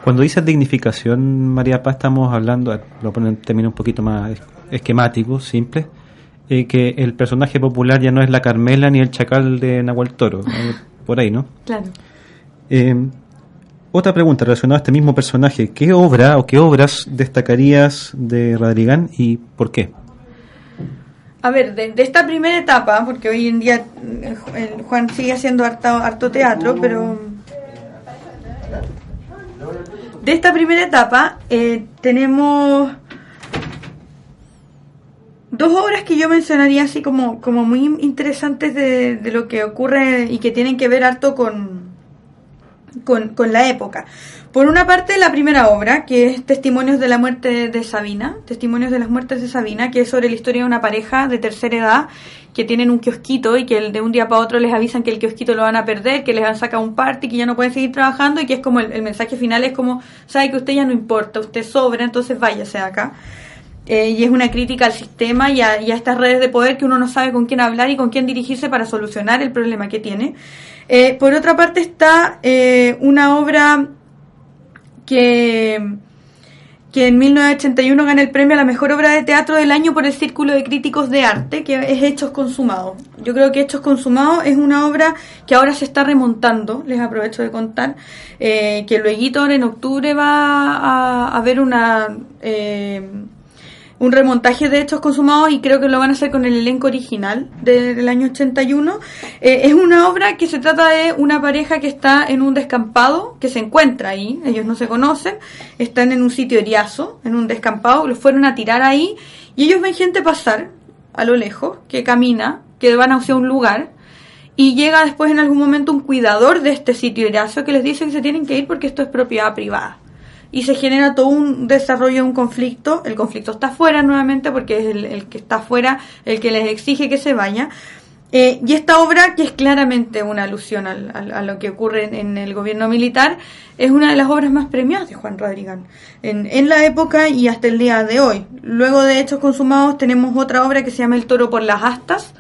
Cuando dices dignificación, María Paz, estamos hablando, lo ponen en términos un poquito más es- esquemáticos, simples, eh, que el personaje popular ya no es la Carmela ni el chacal de Nahuel Toro, eh, por ahí, ¿no? claro Eh, otra pregunta relacionada a este mismo personaje, ¿qué obra o qué obras destacarías de Radrigán y por qué? A ver, de, de esta primera etapa, porque hoy en día eh, el Juan sigue haciendo harto, harto teatro, pero de esta primera etapa eh, tenemos dos obras que yo mencionaría así como, como muy interesantes de, de lo que ocurre y que tienen que ver harto con, con, con la época. Por una parte, la primera obra, que es Testimonios de la muerte de Sabina, Testimonios de las muertes de Sabina, que es sobre la historia de una pareja de tercera edad que tienen un kiosquito y que de un día para otro les avisan que el kiosquito lo van a perder, que les han sacado un party, que ya no pueden seguir trabajando y que es como el, el mensaje final es como, sabe que usted ya no importa, usted sobra, entonces váyase acá. Eh, y es una crítica al sistema y a, estas redes de poder que uno no sabe con quién hablar y con quién dirigirse para solucionar el problema que tiene. Eh, por otra parte está eh, una obra que, que en 1981 gana el premio a la mejor obra de teatro del año por el Círculo de Críticos de Arte, que es Hechos Consumados. Yo creo que Hechos Consumados es una obra que ahora se está remontando, les aprovecho de contar, eh, que luego en octubre va a, haber una... un remontaje de hechos consumados y creo que lo van a hacer con el elenco original de- del año 81. Eh, es una obra que se trata de una pareja que está en un descampado, que se encuentra ahí, ellos no se conocen, están en un sitio eriazo, en un descampado, los fueron a tirar ahí y ellos ven gente pasar a lo lejos, que camina, que van hacia un lugar. Y llega después en algún momento un cuidador de este sitio eriazo que les dice que se tienen que ir porque esto es propiedad privada y se genera todo un desarrollo, un conflicto. El conflicto está afuera nuevamente porque es el, que está afuera el que les exige que se vaya. Eh, y esta obra, que es claramente una alusión al- a lo que ocurre en, el gobierno militar, es una de las obras más premiadas de Juan Rodrigán en, en la época y hasta el día de hoy. Luego de Hechos Consumados tenemos otra obra que se llama El Toro por las Astas,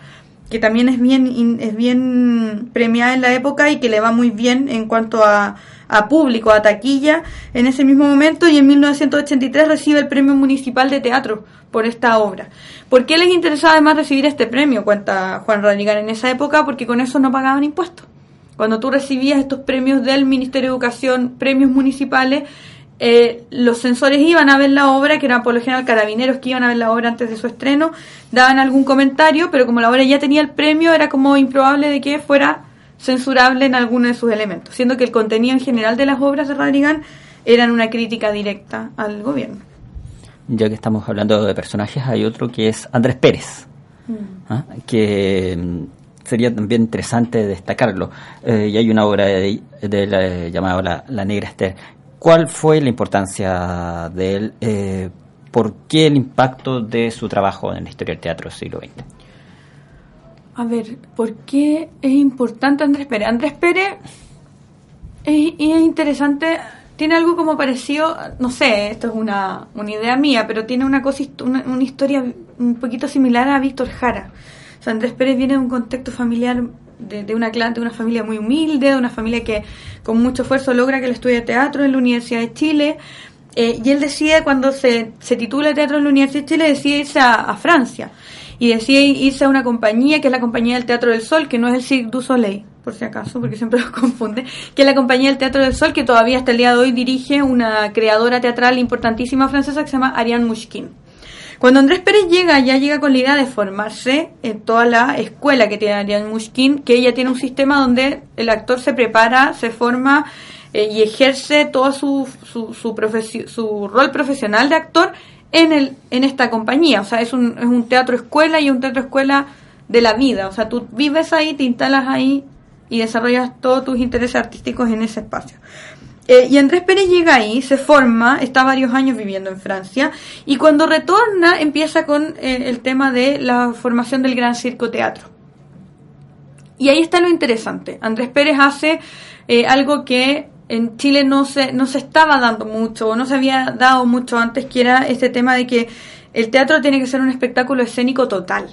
que también es bien, es bien premiada en la época y que le va muy bien en cuanto a, a público, a taquilla, en ese mismo momento y en 1983 recibe el Premio Municipal de Teatro por esta obra. ¿Por qué les interesaba además recibir este premio? Cuenta Juan Rodrigán en esa época, porque con eso no pagaban impuestos. Cuando tú recibías estos premios del Ministerio de Educación, premios municipales, eh, los censores iban a ver la obra, que eran por lo general carabineros que iban a ver la obra antes de su estreno, daban algún comentario, pero como la obra ya tenía el premio, era como improbable de que fuera censurable en alguno de sus elementos, siendo que el contenido en general de las obras de Rodrigán eran una crítica directa al gobierno. Ya que estamos hablando de personajes, hay otro que es Andrés Pérez, ¿ah? que mm, sería también interesante destacarlo. Eh, y hay una obra de, de él eh, llamada la, La Negra Esther. ¿Cuál fue la importancia de él? Eh, ¿Por qué el impacto de su trabajo en la historia del teatro del siglo XX? A ver, ¿por qué es importante Andrés Pérez? Andrés Pérez es, es interesante, tiene algo como parecido, no sé, esto es una, una idea mía, pero tiene una, cosa, una, una historia un poquito similar a Víctor Jara. O sea, Andrés Pérez viene de un contexto familiar, de, de una clan, de una familia muy humilde, de una familia que con mucho esfuerzo logra que él estudie teatro en la Universidad de Chile. Eh, y él decide, cuando se, se titula teatro en la Universidad de Chile, decide irse a Francia. Y decide irse a una compañía, que es la compañía del Teatro del Sol, que no es el Cirque du Soleil, por si acaso, porque siempre los confunde, que es la compañía del Teatro del Sol, que todavía hasta el día de hoy dirige una creadora teatral importantísima francesa que se llama Ariane Mouchkine. Cuando Andrés Pérez llega, ya llega con la idea de formarse en toda la escuela que tiene Ariane Mouchkine, que ella tiene un sistema donde el actor se prepara, se forma eh, y ejerce todo su, su, su rol profesional de actor en, el, en esta compañía. O sea, es un, es un teatro escuela y un teatro escuela de la vida. O sea, tú vives ahí, te instalas ahí y desarrollas todos tus intereses artísticos en ese espacio. Eh, y Andrés Pérez llega ahí, se forma, está varios años viviendo en Francia y cuando retorna empieza con eh, el tema de la formación del Gran Circo Teatro. Y ahí está lo interesante. Andrés Pérez hace eh, algo que en Chile no se, no se estaba dando mucho, o no se había dado mucho antes, que era este tema de que el teatro tiene que ser un espectáculo escénico total.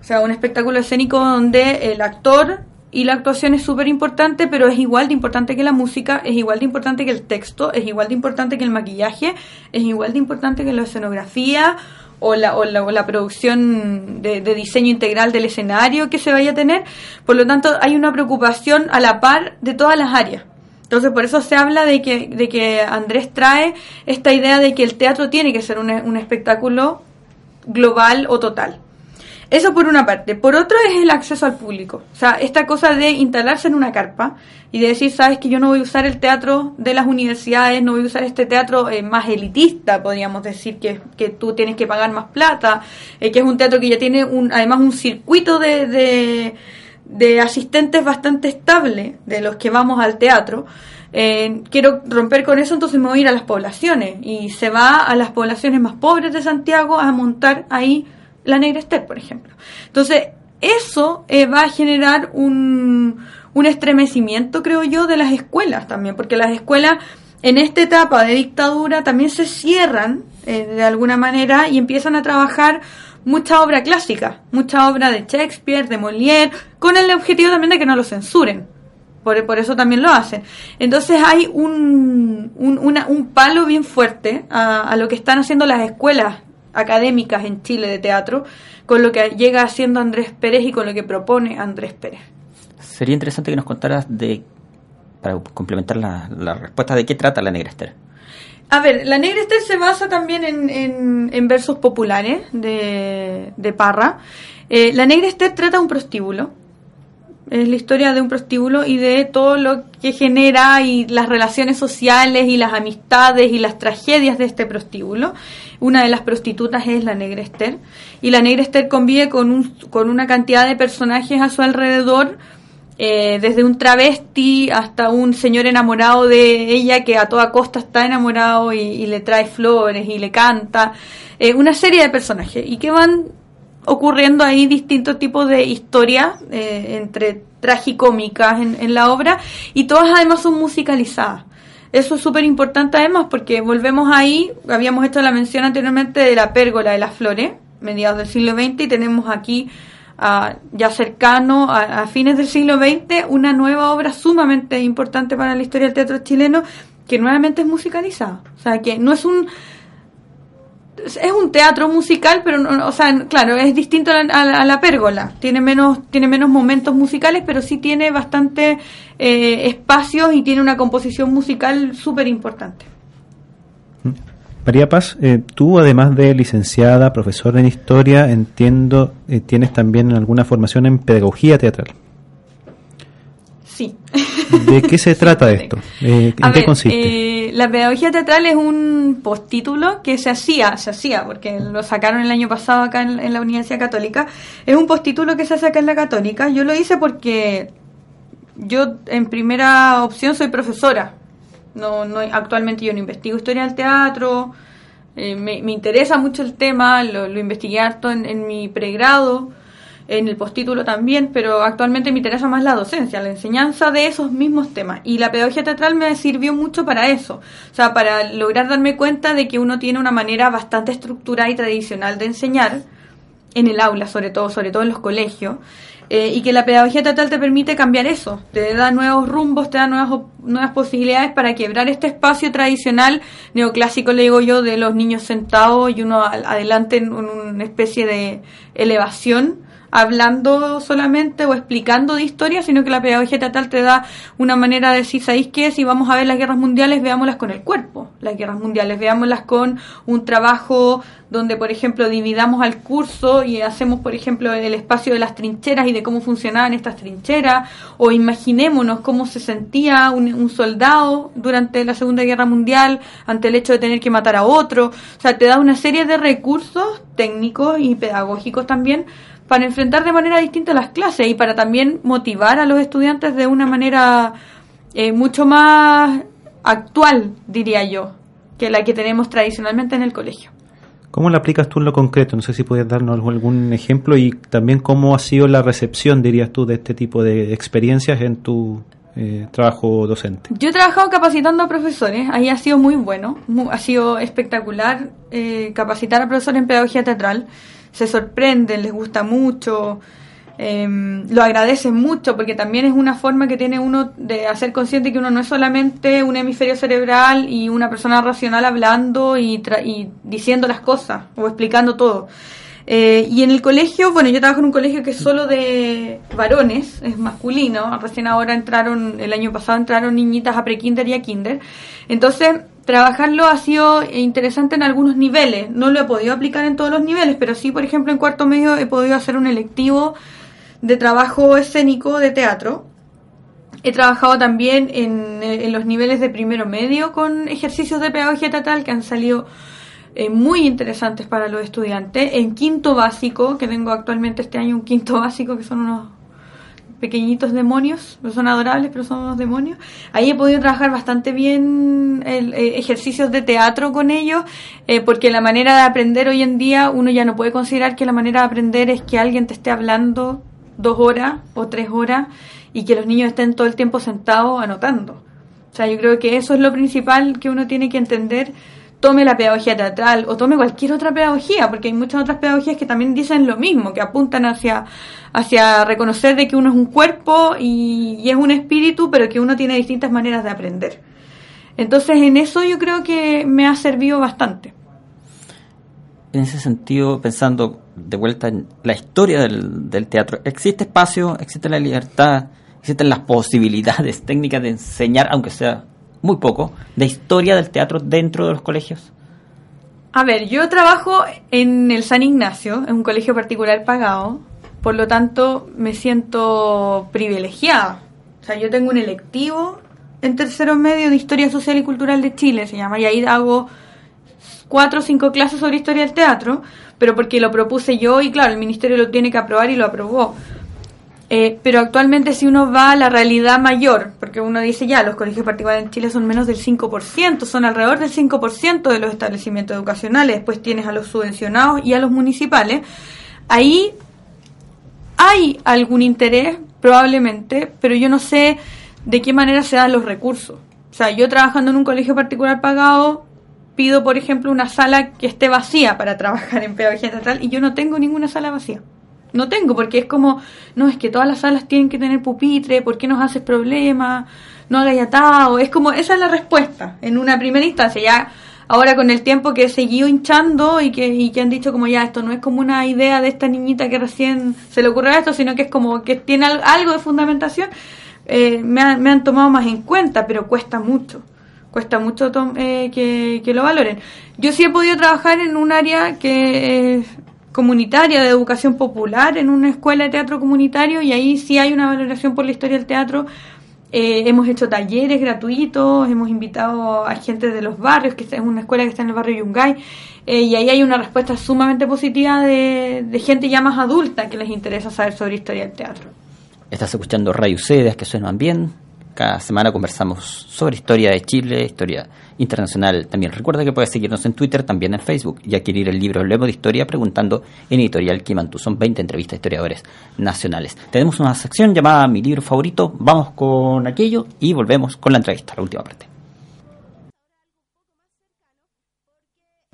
O sea, un espectáculo escénico donde el actor y la actuación es súper importante, pero es igual de importante que la música, es igual de importante que el texto, es igual de importante que el maquillaje, es igual de importante que la escenografía o la, o la, o la producción de, de diseño integral del escenario que se vaya a tener. Por lo tanto, hay una preocupación a la par de todas las áreas. Entonces, por eso se habla de que, de que Andrés trae esta idea de que el teatro tiene que ser un, un espectáculo global o total. Eso por una parte. Por otra es el acceso al público. O sea, esta cosa de instalarse en una carpa y de decir, sabes que yo no voy a usar el teatro de las universidades, no voy a usar este teatro eh, más elitista, podríamos decir, que, que tú tienes que pagar más plata, eh, que es un teatro que ya tiene un, además un circuito de, de, de asistentes bastante estable de los que vamos al teatro. Eh, quiero romper con eso, entonces me voy a ir a las poblaciones. Y se va a las poblaciones más pobres de Santiago a montar ahí la Negra por ejemplo. Entonces, eso eh, va a generar un, un estremecimiento, creo yo, de las escuelas también, porque las escuelas en esta etapa de dictadura también se cierran eh, de alguna manera y empiezan a trabajar mucha obra clásica, mucha obra de Shakespeare, de Molière, con el objetivo también de que no lo censuren. Por, por eso también lo hacen. Entonces hay un, un, una- un palo bien fuerte a, lo que están haciendo las escuelas académicas en Chile de teatro, con lo que llega haciendo Andrés Pérez y con lo que propone Andrés Pérez. Sería interesante que nos contaras de, para complementar la, la respuesta, de qué trata la Negra Esther. A ver, la Negra Esther se basa también en, en- en versos populares de, de Parra. Eh, la Negra Esther trata un prostíbulo. Es la historia de un prostíbulo y de todo lo que genera y las relaciones sociales y las amistades y las tragedias de este prostíbulo. Una de las prostitutas es la Negra Esther. Y la Negra Esther convive con, un, con una cantidad de personajes a su alrededor eh, desde un travesti hasta un señor enamorado de ella que a toda costa está enamorado y, y le trae flores y le canta, eh, una serie de personajes. Y que van ocurriendo ahí distintos tipos de historias eh, entre tragicómicas en, en la obra. Y todas además son musicalizadas. Eso es súper importante además porque volvemos ahí, habíamos hecho la mención anteriormente de la pérgola de las flores, mediados del siglo XX, y tenemos aquí ah, ya cercano a, a fines del siglo XX una nueva obra sumamente importante para la historia del teatro chileno que nuevamente es musicalizada. O sea, que no es un es un teatro musical, pero no, o sea, claro, es distinto a a la- a la pérgola. Tiene menos, tiene menos momentos musicales, pero sí tiene bastante eh, espacios y tiene una composición musical súper importante. María Paz, eh, tú además de licenciada, profesora en historia, entiendo, eh, tienes también alguna formación en pedagogía teatral. Sí. ¿De qué se trata esto? Eh, ¿En A qué ver, consiste? eh, la pedagogía teatral es un postítulo que se hacía, se hacía, porque lo sacaron el año pasado acá en, en la Universidad Católica. Es un postítulo que se hace acá en la Católica. Yo lo hice porque yo en primera opción soy profesora. No, no, actualmente yo no investigo historia del teatro. eh, me, me interesa mucho el tema, lo, lo investigué harto en, en mi pregrado, en el postítulo también, pero actualmente me interesa más la docencia, la enseñanza de esos mismos temas. Y la pedagogía teatral me sirvió mucho para eso, o sea, para lograr darme cuenta de que uno tiene una manera bastante estructurada y tradicional de enseñar en el aula, sobre todo, sobre todo en los colegios, eh, y que la pedagogía teatral te permite cambiar eso, te da nuevos rumbos, te da nuevas, nuevas posibilidades para quebrar este espacio tradicional neoclásico, le digo yo, de los niños sentados y uno adelante en un- una especie de elevación hablando solamente o explicando de historia, sino que la pedagogía teatral te da una manera de decir, ¿sabéis qué? Si vamos a ver las guerras mundiales, veámoslas con el cuerpo, las guerras mundiales, veámoslas con un trabajo donde, por ejemplo, dividamos al curso y hacemos, por ejemplo, el espacio de las trincheras y de cómo funcionaban estas trincheras, o imaginémonos cómo se sentía un, un soldado durante la Segunda Guerra Mundial ante el hecho de tener que matar a otro. O sea, te da una serie de recursos técnicos y pedagógicos también para enfrentar de manera distinta las clases y para también motivar a los estudiantes de una manera eh, mucho más actual, diría yo, que la que tenemos tradicionalmente en el colegio. ¿Cómo lo aplicas tú en lo concreto? No sé si puedes darnos algún- ejemplo y también cómo ha sido la recepción, dirías tú, de este tipo de experiencias en tu eh, trabajo docente. Yo he trabajado capacitando a profesores, ahí ha sido muy bueno, ha sido espectacular eh, capacitar a profesores en pedagogía teatral, se sorprenden, les gusta mucho, em, lo agradecen mucho porque también es una forma que tiene uno de hacer consciente que uno no es solamente un hemisferio cerebral y una persona racional hablando y, tra- y diciendo las cosas o explicando todo. Eh, y en el colegio, bueno, yo trabajo en un colegio que es solo de varones, es masculino. Recién ahora entraron, el año pasado entraron niñitas a prekinder y a kinder. Entonces, trabajarlo ha sido interesante en algunos niveles. No lo he podido aplicar en todos los niveles, pero sí, por ejemplo, en cuarto medio he podido hacer un electivo de trabajo escénico de teatro. He trabajado también en, eh, los niveles de primero medio con ejercicios de pedagogía teatral que han salido eh, muy interesantes para los estudiantes. En quinto básico, que tengo actualmente este año un quinto básico, que son unos pequeñitos demonios, no son adorables, pero son unos demonios. Ahí he podido trabajar bastante bien el, eh, ejercicios de teatro con ellos, eh, porque la manera de aprender hoy en día, uno ya no puede considerar que la manera de aprender es que alguien te esté hablando dos horas o tres horas y que los niños estén todo el tiempo sentados anotando. O sea, yo creo que eso es lo principal que uno tiene que entender. Tome la pedagogía teatral o tome cualquier otra pedagogía, porque hay muchas otras pedagogías que también dicen lo mismo, que apuntan hacia, hacia reconocer de que uno es un cuerpo y, es un espíritu, pero que uno tiene distintas maneras de aprender. Entonces, en eso yo creo que me ha servido bastante. En ese sentido, pensando de vuelta en la historia del, del teatro, ¿existe espacio, existe la libertad, existen las posibilidades técnicas de enseñar, aunque sea muy poco, de historia del teatro dentro de los colegios? A ver, yo trabajo en el San Ignacio, en un colegio particular pagado, por lo tanto me siento privilegiada. O sea, yo tengo un electivo en tercero medio de Historia Social y Cultural de Chile, se llama, y ahí hago cuatro o cinco clases sobre historia del teatro, pero porque lo propuse yo y claro, el ministerio lo tiene que aprobar y lo aprobó. Eh, pero actualmente si uno va a la realidad mayor, porque uno dice ya, los colegios particulares en Chile son menos del 5%, son alrededor del 5% de los establecimientos educacionales, después tienes a los subvencionados y a los municipales, ahí hay algún interés, probablemente, pero yo no sé de qué manera se dan los recursos. O sea, yo trabajando en un colegio particular pagado, pido, por ejemplo, una sala que esté vacía para trabajar en pedagogía teatral y yo no tengo ninguna sala vacía. No tengo, porque es como, no, es que todas las salas tienen que tener pupitre, ¿por qué nos haces problemas? No hagáis atado. Es como, esa es la respuesta en una primera instancia. Ya ahora con el tiempo que seguido hinchando y que, y que han dicho como ya esto no es como una idea de esta niñita que recién se le ocurrió esto, sino que es como que tiene algo de fundamentación, eh, me, han tomado más en cuenta, pero cuesta mucho. Cuesta mucho eh, que, lo valoren. Yo sí he podido trabajar en un área que es comunitaria de educación popular, en una escuela de teatro comunitario, y ahí sí hay una valoración por la historia del teatro eh, hemos hecho talleres gratuitos, hemos invitado a gente de los barrios, que es una escuela que está en el barrio Yungay, eh, y ahí hay una respuesta sumamente positiva de, gente ya más adulta que les interesa saber sobre historia del teatro. Estás escuchando Radio Ucedes, que suenan bien. Cada semana conversamos sobre historia de Chile, historia internacional también. Recuerda que puedes seguirnos en Twitter, también en Facebook y adquirir el libro Hablemos de Historia preguntando en Editorial Kimantú. Son 20 entrevistas a historiadores nacionales. Tenemos una sección llamada Mi libro favorito. Vamos con aquello y volvemos con la entrevista, la última parte.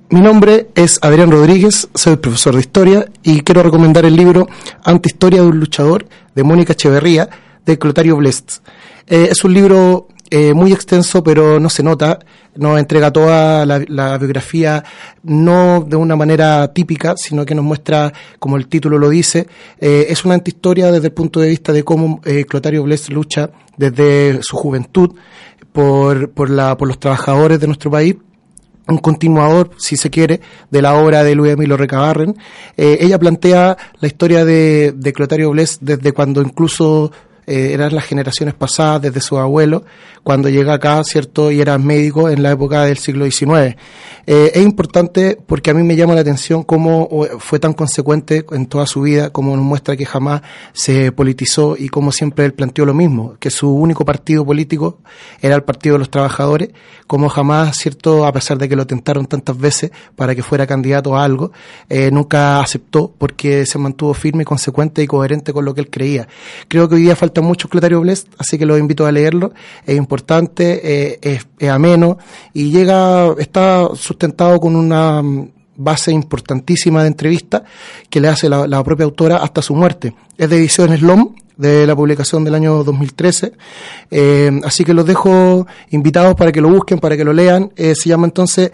Mi nombre es Adrián Rodríguez, soy profesor de historia y quiero recomendar el libro Antihistoria de un luchador de Mónica Echeverría de Clotario Blest. Eh, es un libro eh, muy extenso, pero no se nota. Nos entrega toda la, biografía, no de una manera típica, sino que nos muestra, como el título lo dice, eh, es una antihistoria desde el punto de vista de cómo eh, Clotario Blest lucha desde su juventud por, por, la, por los trabajadores de nuestro país un continuador, si se quiere, de la obra de Luis Emilio Recabarren. ella plantea la historia de, de Clotario Blest desde cuando incluso eh, eran las generaciones pasadas, desde su abuelo, cuando llega acá, ¿cierto? Y era médico en la época del siglo XIX. Eh, es importante porque a mí me llama la atención cómo fue tan consecuente en toda su vida, cómo nos muestra que jamás se politizó y cómo siempre él planteó lo mismo, que su único partido político era el Partido de los Trabajadores, como jamás, ¿cierto? A pesar de que lo tentaron tantas veces para que fuera candidato a algo, eh, nunca aceptó porque se mantuvo firme, consecuente y coherente con lo que él creía. Creo que hoy día falta mucho Clotario Blest, así que los invito a leerlo. Es importante, eh, es, ameno y llega, está sustentado con una mm, base importantísima de entrevista que le hace la, propia autora hasta su muerte. Es de ediciones LOM, de la publicación del año 2013. Eh, así que los dejo invitados para que lo busquen, para que lo lean. Eh, se llama entonces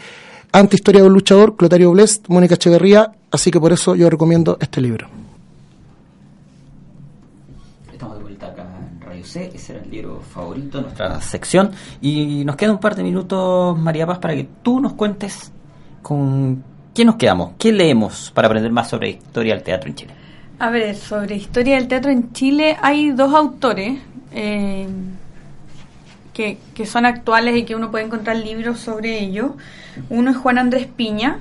Antihistoria de un luchador, Clotario Blest, Mónica Echeverría. Así que por eso yo recomiendo este libro. Ese era el libro favorito de nuestra sección. Y nos queda un par de minutos, María Paz, para que tú nos cuentes con qué nos quedamos, qué leemos para aprender más sobre historia del teatro en Chile. A ver, sobre historia del teatro en Chile hay dos autores eh, que, que son actuales y que uno puede encontrar libros sobre ellos. Uno es Juan Andrés Piña,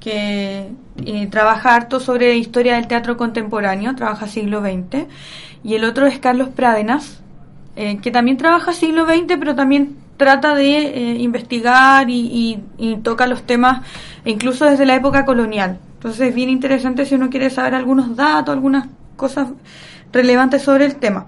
que eh, trabaja harto sobre historia del teatro contemporáneo, trabaja siglo XX, y el otro es Carlos Prádenas, eh, que también trabaja siglo XX, pero también trata de eh, investigar y, toca los temas incluso desde la época colonial. Entonces es bien interesante si uno quiere saber algunos datos, algunas cosas relevantes sobre el tema.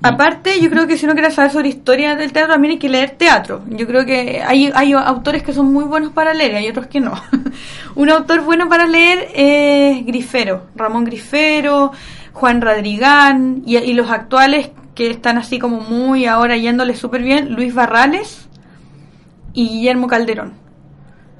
Aparte, yo creo que si uno quiere saber sobre historia del teatro, también hay que leer teatro. Yo creo que hay, hay autores que son muy buenos para leer y hay otros que no. Un autor bueno para leer es Grifero, Ramón Grifero, Juan Radrigán y, y los actuales que están así como muy ahora yéndole súper bien, Luis Barrales y Guillermo Calderón.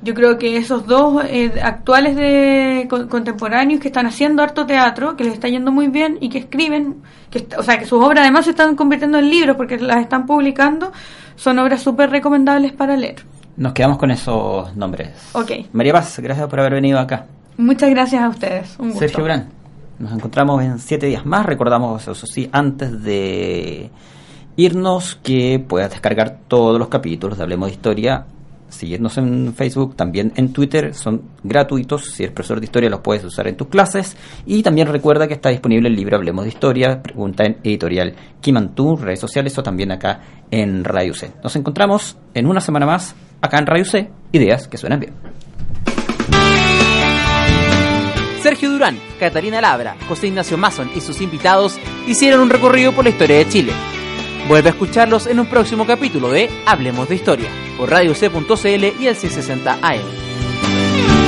Yo creo que esos dos eh, actuales de contemporáneos que están haciendo harto teatro, que les está yendo muy bien y que escriben, que, o sea, que sus obras además se están convirtiendo en libros porque las están publicando, son obras súper recomendables para leer. Nos quedamos con esos nombres. Ok. María Paz, gracias por haber venido acá. Muchas gracias a ustedes. Un gusto. Sergio Gran, nos encontramos en siete días más. Recordamos, eso sí, antes de irnos, que puedas descargar todos los capítulos de Hablemos de Historia seguirnos en Facebook, también en Twitter, son gratuitos, si eres profesor de historia los puedes usar en tus clases y también recuerda que está disponible el libro Hablemos de Historia, pregunta en editorial Kimantú, redes sociales o también acá en Radio C. Nos encontramos en una semana más acá en Radio C, ideas que suenan bien. Sergio Durán, Catalina Labra, José Ignacio Mason y sus invitados hicieron un recorrido por la historia de Chile. Vuelve a escucharlos en un próximo capítulo de Hablemos de Historia por Radio C.cl y el 660 AM.